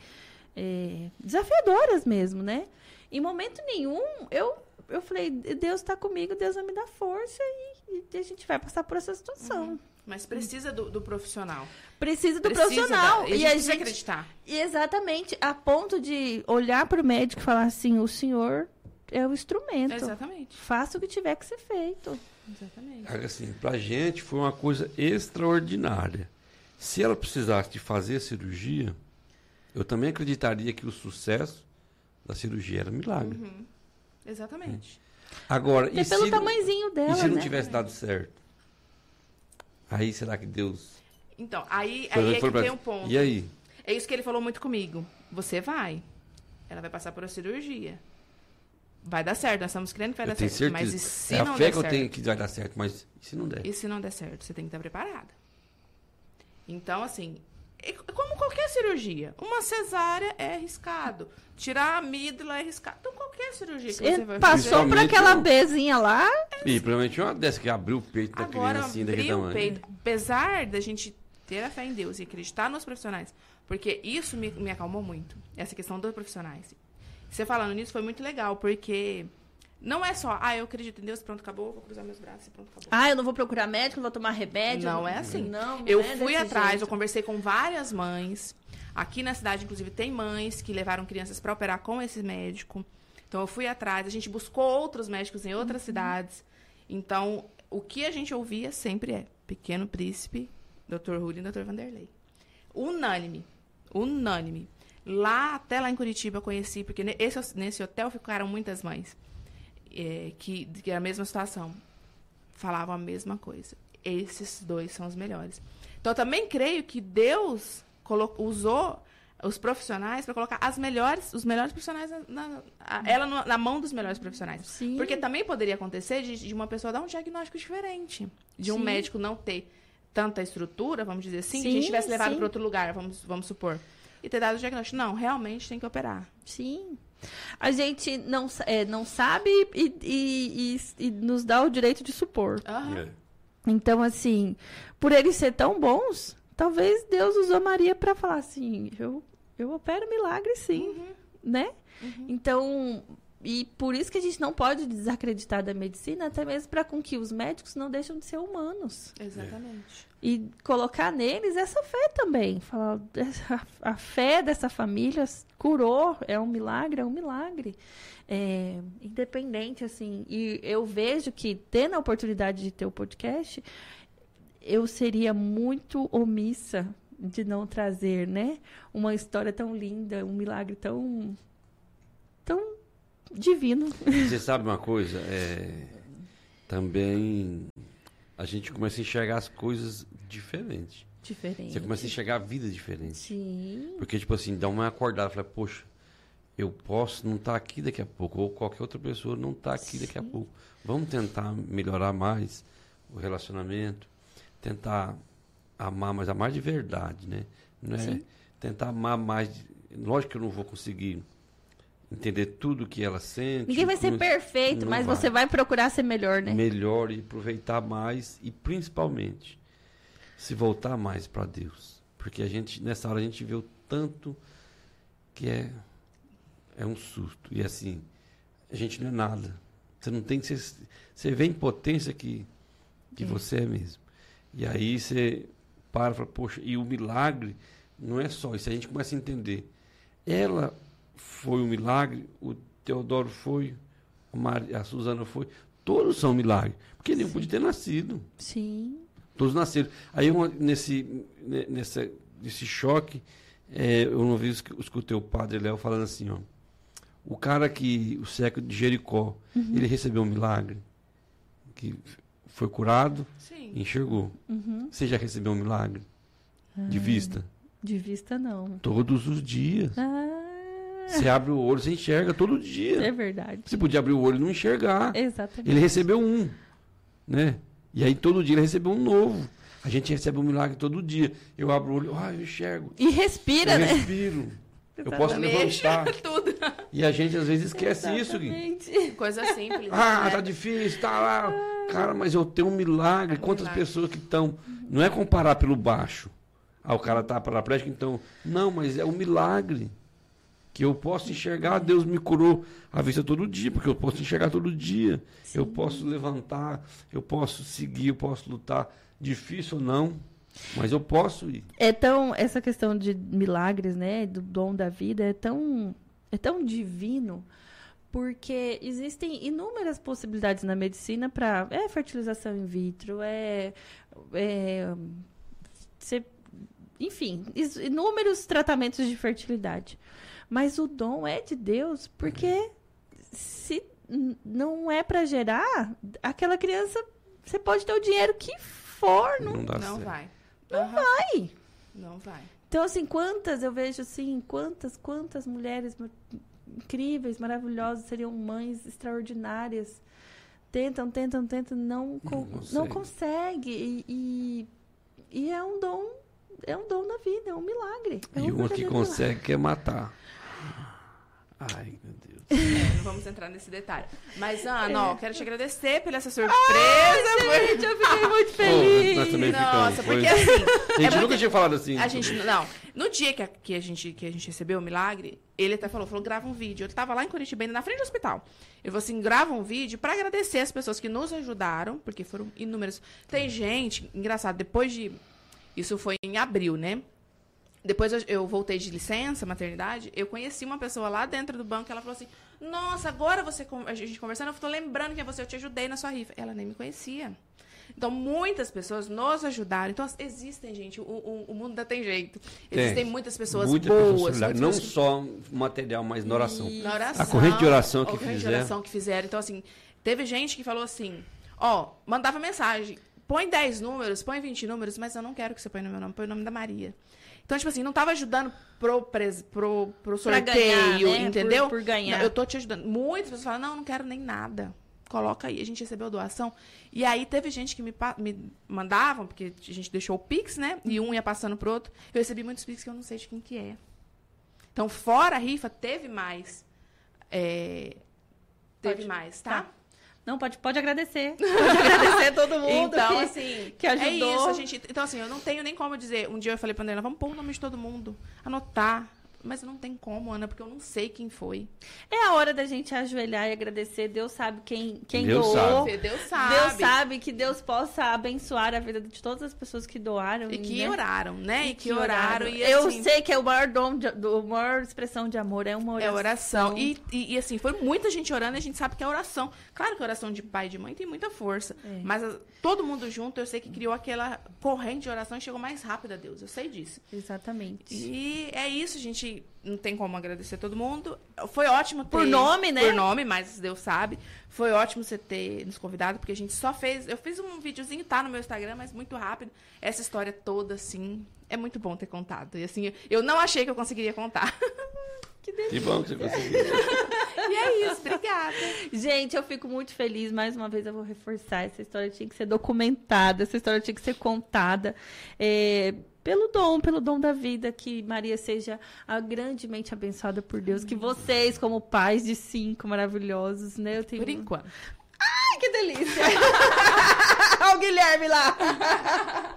é, desafiadoras mesmo, né? Em momento nenhum eu eu falei, Deus está comigo, Deus vai me dar força e, e, a gente vai passar por essa situação. Uhum. Mas precisa do, do, profissional. Precisa do precisa profissional. Da, e a gente precisa acreditar. Exatamente. A ponto de olhar para o médico e falar assim: o senhor é o instrumento. Exatamente. Faça o que tiver que ser feito. Exatamente. Assim, para a gente foi uma coisa extraordinária. Se ela precisasse de fazer a cirurgia, eu também acreditaria que o sucesso da cirurgia era milagre. Uhum. Exatamente. Agora, e, e pelo se, tamanhozinho dela, E se não né? tivesse dado certo? Aí será que Deus. Então, aí, aí é que tem um ponto. E aí? É isso que ele falou muito comigo. Você vai. Ela vai passar por uma cirurgia. vai dar certo, nós estamos crendo que vai Eu dar certo. certeza. Mas e se é a não fé der que eu certo? tenho que vai dar certo, mas e se não der? E se não der certo? Você tem que estar preparada. Então, assim, é como qualquer cirurgia. Uma cesárea é arriscado. Tirar a amígdala é arriscado. Então, qualquer cirurgia que você vai passou fazer. por Principalmente aquela bezinha lá. E provavelmente uma dessa que abriu o peito da Agora, criança assim, daquele tamanho. peito. Apesar da gente ter a fé em Deus e acreditar nos profissionais, porque isso me, me acalmou muito. Essa questão dos profissionais. Você falando nisso foi muito legal, porque não é só, ah, eu acredito em Deus, pronto, acabou, vou cruzar meus braços e pronto, acabou. Ah, eu não vou procurar médico, não vou tomar remédio. Não é assim. Não, não Eu é fui atrás, jeito. eu conversei com várias mães. Aqui na cidade, inclusive, tem mães que levaram crianças para operar com esse médico. Então, eu fui atrás. A gente buscou outros médicos em Uhum. outras cidades. Então, o que a gente ouvia sempre é Pequeno Príncipe, Dr. Rulli e Dr. Vanderlei. Unânime. Unânime. Lá, até lá em Curitiba, eu conheci, porque ne- esse- nesse hotel ficaram muitas mães. É, que, que era a mesma situação. Falavam a mesma coisa. Esses dois são os melhores. Então, eu também creio que Deus colo- usou os profissionais para colocar as melhores, os melhores profissionais na, na- a- ela no- na mão dos melhores profissionais. Sim. Porque também poderia acontecer de, de uma pessoa dar um diagnóstico diferente. De um Sim. médico não ter tanta estrutura, vamos dizer assim, que a Sim, gente tivesse levado sim. para outro lugar, vamos, vamos supor. E ter dado o diagnóstico. Não, realmente tem que operar. Sim. A gente não, é, não sabe e, e- e- e nos dá o direito de supor. É. Então, assim, por eles ser tão bons, talvez Deus usou Maria para falar assim: eu, eu opero milagre sim, né? Então, e por isso que a gente não pode desacreditar da medicina, até mesmo para com que os médicos não deixam de ser humanos. Exatamente. E colocar neles essa fé também. Falar, a fé dessa família curou, é um milagre, é um milagre. É, independente, assim. E eu vejo que, tendo a oportunidade de ter o podcast, eu seria muito omissa de não trazer, né? Uma história tão linda, um milagre tão. tão divino. Você sabe uma coisa? É, também a gente começa a enxergar as coisas diferentes. Diferente. Você começa a enxergar a vida diferente. Sim. Porque, tipo assim, dá uma acordada, fala, poxa, eu posso não estar aqui daqui a pouco, ou qualquer outra pessoa não está aqui daqui a Sim. pouco. Vamos tentar melhorar mais o relacionamento, tentar amar, mas amar de verdade, né? Não é Sim. tentar amar mais. Lógico que eu não vou conseguir entender tudo que ela sente. Ninguém vai ser perfeito, não mas vai. você vai procurar ser melhor, né? melhor e aproveitar mais e principalmente se voltar mais para Deus, porque a gente nessa hora a gente vê o tanto que é é um susto e assim a gente não é nada. Você não tem que ser, você vê a impotência que que É. você é mesmo. E aí você para e fala, poxa, e o milagre não é só isso, a gente começa a entender. Ela foi um milagre, o Teodoro foi, a, Maria, a Suzana foi, todos são milagres, porque nenhum podia ter nascido. Sim. Todos nasceram. Aí uma, nesse, nessa, nesse choque, é, eu vez escu- escutei o padre Léo falando assim, ó. O cara que, o século de Jericó, ele recebeu um milagre, que foi curado Sim. enxergou. Uhum. Você já recebeu um milagre de vista? De vista, não. Todos os dias. Ah, Você abre o olho, você enxerga todo dia. é verdade. Você podia abrir o olho e não enxergar. Exatamente. Ele recebeu um, né? E aí todo dia ele recebeu um novo. A gente recebe um milagre todo dia. Eu abro o olho, ah, eu enxergo. E respira, eu né? respiro. Eu posso Exatamente. levantar. [LAUGHS] Tudo. E a gente às vezes esquece isso, Gui. Exatamente. Coisa simples. Ah, né? tá difícil, tá lá. Cara, mas eu tenho um milagre. Quantas milagre. pessoas que estão. Não é comparar pelo baixo. Ah, o cara tá paraplégico, então. Não, mas é um milagre. Que eu posso enxergar. Deus me curou a vista todo dia, porque eu posso enxergar todo dia. Eu posso levantar, eu posso seguir, eu posso lutar. Difícil ou não, mas eu posso ir. É tão. Essa questão de milagres, né? Do dom da vida é tão. É tão divino. Porque existem inúmeras possibilidades na medicina para. É fertilização in vitro, é. é cê- enfim, inúmeros tratamentos de fertilidade. Mas o dom é de Deus, porque se não é para gerar, aquela criança. Você pode ter o dinheiro que for, não Não dá Não certo. vai. Não vai. Não vai. Então, assim, quantas eu vejo assim, quantas, quantas mulheres incríveis, maravilhosas, seriam mães extraordinárias. Tentam, tentam, tentam, não, Não não consegue. consegue. E, e, e é um dom, é um dom na vida, é um milagre. É E um uma que consegue quer matar. Ai, meu Deus. É, não vamos entrar nesse detalhe. Mas, Ana, ó, quero te agradecer pela essa surpresa. milagre. Gente, eu fiquei muito feliz. nós também Nossa, ficamos. Foi- porque assim, A gente nunca tinha falado assim. a gente. Não, no dia que a, que a gente, que a gente recebeu o milagre, ele até falou, falou, grava um vídeo. Eu tava lá em Curitiba, na frente do hospital. Ele falou assim, grava um vídeo pra agradecer as pessoas que nos ajudaram, porque foram inúmeras. Tem gente, engraçado, depois de. Isso foi em abril, né? Depois eu, eu voltei de licença, maternidade, eu conheci uma pessoa lá dentro do banco, ela falou assim, nossa, agora você, a gente conversando, eu tô lembrando que é você, eu te ajudei na sua rifa. Ela nem me conhecia. Então, muitas pessoas nos ajudaram. Então, existem, gente, o, o, o mundo ainda tem jeito. Existem Tem. muitas pessoas Muitas boas. pessoas não pessoas só material, mas na oração. na oração. A corrente de oração a que corrente de fizer. oração que fizeram. Então, assim, teve gente que falou assim, ó, mandava mensagem, põe 10 números, põe 20 números, mas eu não quero que você põe no meu nome, põe o nome da Maria. Então, tipo assim, não tava ajudando pro, pres- pro, pro sorteio, ganhar, né? entendeu? Por- por ganhar. Não, eu tô te ajudando. Muitas pessoas falam, não, não quero nem nada. Coloca aí. A gente recebeu doação. E aí teve gente que me, me mandavam, porque a gente deixou o Pix, né? E um ia passando pro outro. Eu recebi muitos Pix que eu não sei de quem que é. Então, fora a rifa, teve mais. É, Teve Pode- mais, tá? tá. Não, pode, pode agradecer. [LAUGHS] Pode agradecer todo mundo. Então, que- assim, que é ajudou. isso, a gente. Então, assim, eu não tenho nem como dizer. Um dia eu falei pra André, vamos pôr o nome de todo mundo, anotar. Mas não tem como, Ana, porque eu não sei quem foi. É a hora da gente ajoelhar e agradecer. Deus sabe quem, quem Deus doou. sabe. Deus sabe. Deus sabe que Deus possa abençoar a vida de todas as pessoas que doaram. E que né? oraram, né? E, E que oraram. E, Eu assim, sei que é o maior dom, de, do, a maior expressão de amor é uma oração. É oração. E, e, e, assim, foi muita gente orando e a gente sabe que é oração. Claro que a oração de pai e de mãe tem muita força. É. Mas a- todo mundo junto, eu sei que criou aquela corrente de oração e chegou mais rápido a Deus. Eu sei disso. Exatamente. E é isso, gente. Não tem como agradecer todo mundo. Foi ótimo ter. Por nome, né? Por nome, mas Deus sabe. Foi ótimo você ter nos convidado, porque a gente só fez. Eu fiz um videozinho, tá no meu Instagram, mas muito rápido. Essa história toda, assim. É muito bom ter contado. E assim, eu não achei que eu conseguiria contar. [LAUGHS] Que bom que você conseguiu. [LAUGHS] e é isso, obrigada. Gente, eu fico muito feliz. Mais uma vez eu vou reforçar. Essa história tinha que ser documentada, essa história tinha que ser contada. É, pelo dom, pelo dom da vida, que Maria seja a grandemente abençoada por Deus. Que vocês, como pais de cinco maravilhosos, né? Eu tenho. Por enquanto. Ai, que delícia! [LAUGHS] Olha o Guilherme lá!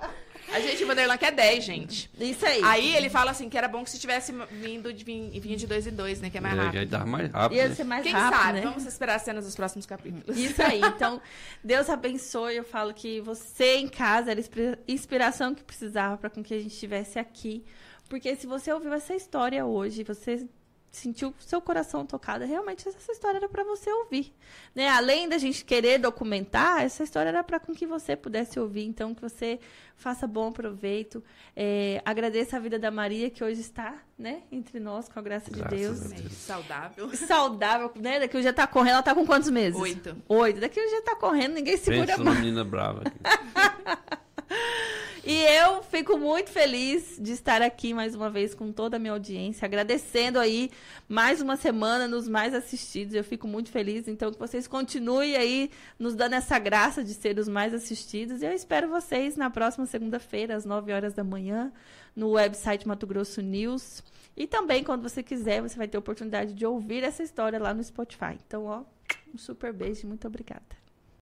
A gente, o Vanderlan quer 10, gente. Isso aí. Aí ele fala assim que era bom que se tivesse vindo de vinha de dois em dois, né? Que é mais É, rápido. já dá mais rápido. Ia né? ser mais Quem rápido, sabe? né? Vamos esperar as cenas dos próximos capítulos. Isso aí. [LAUGHS] Então, Deus abençoe. Eu falo que você em casa era inspiração que precisava para com que a gente estivesse aqui. Porque se você ouviu essa história hoje, você sentiu seu coração tocado, realmente essa história era para você ouvir. Né? Além da gente querer documentar, essa história era para com que você pudesse ouvir. Então, que você faça bom proveito. É, agradeça a vida da Maria, que hoje está né, entre nós, com a graça de Graças Deus. a Deus. É, saudável. [LAUGHS] Saudável, né? Daqui um dia tá correndo, ela tá com quantos meses? Oito. Oito. Daqui um dia tá correndo, ninguém segura Pensa mais. menina brava. [LAUGHS] E eu fico muito feliz de estar aqui mais uma vez com toda a minha audiência, agradecendo aí mais uma semana nos mais assistidos. Eu fico muito feliz, então que vocês continuem aí nos dando essa graça de ser os mais assistidos. E eu espero vocês na próxima segunda-feira, às 9 horas da manhã, no website Mato Grosso News. E também, quando você quiser, você vai ter a oportunidade de ouvir essa história lá no Spotify. Então, ó, um super beijo e muito obrigada.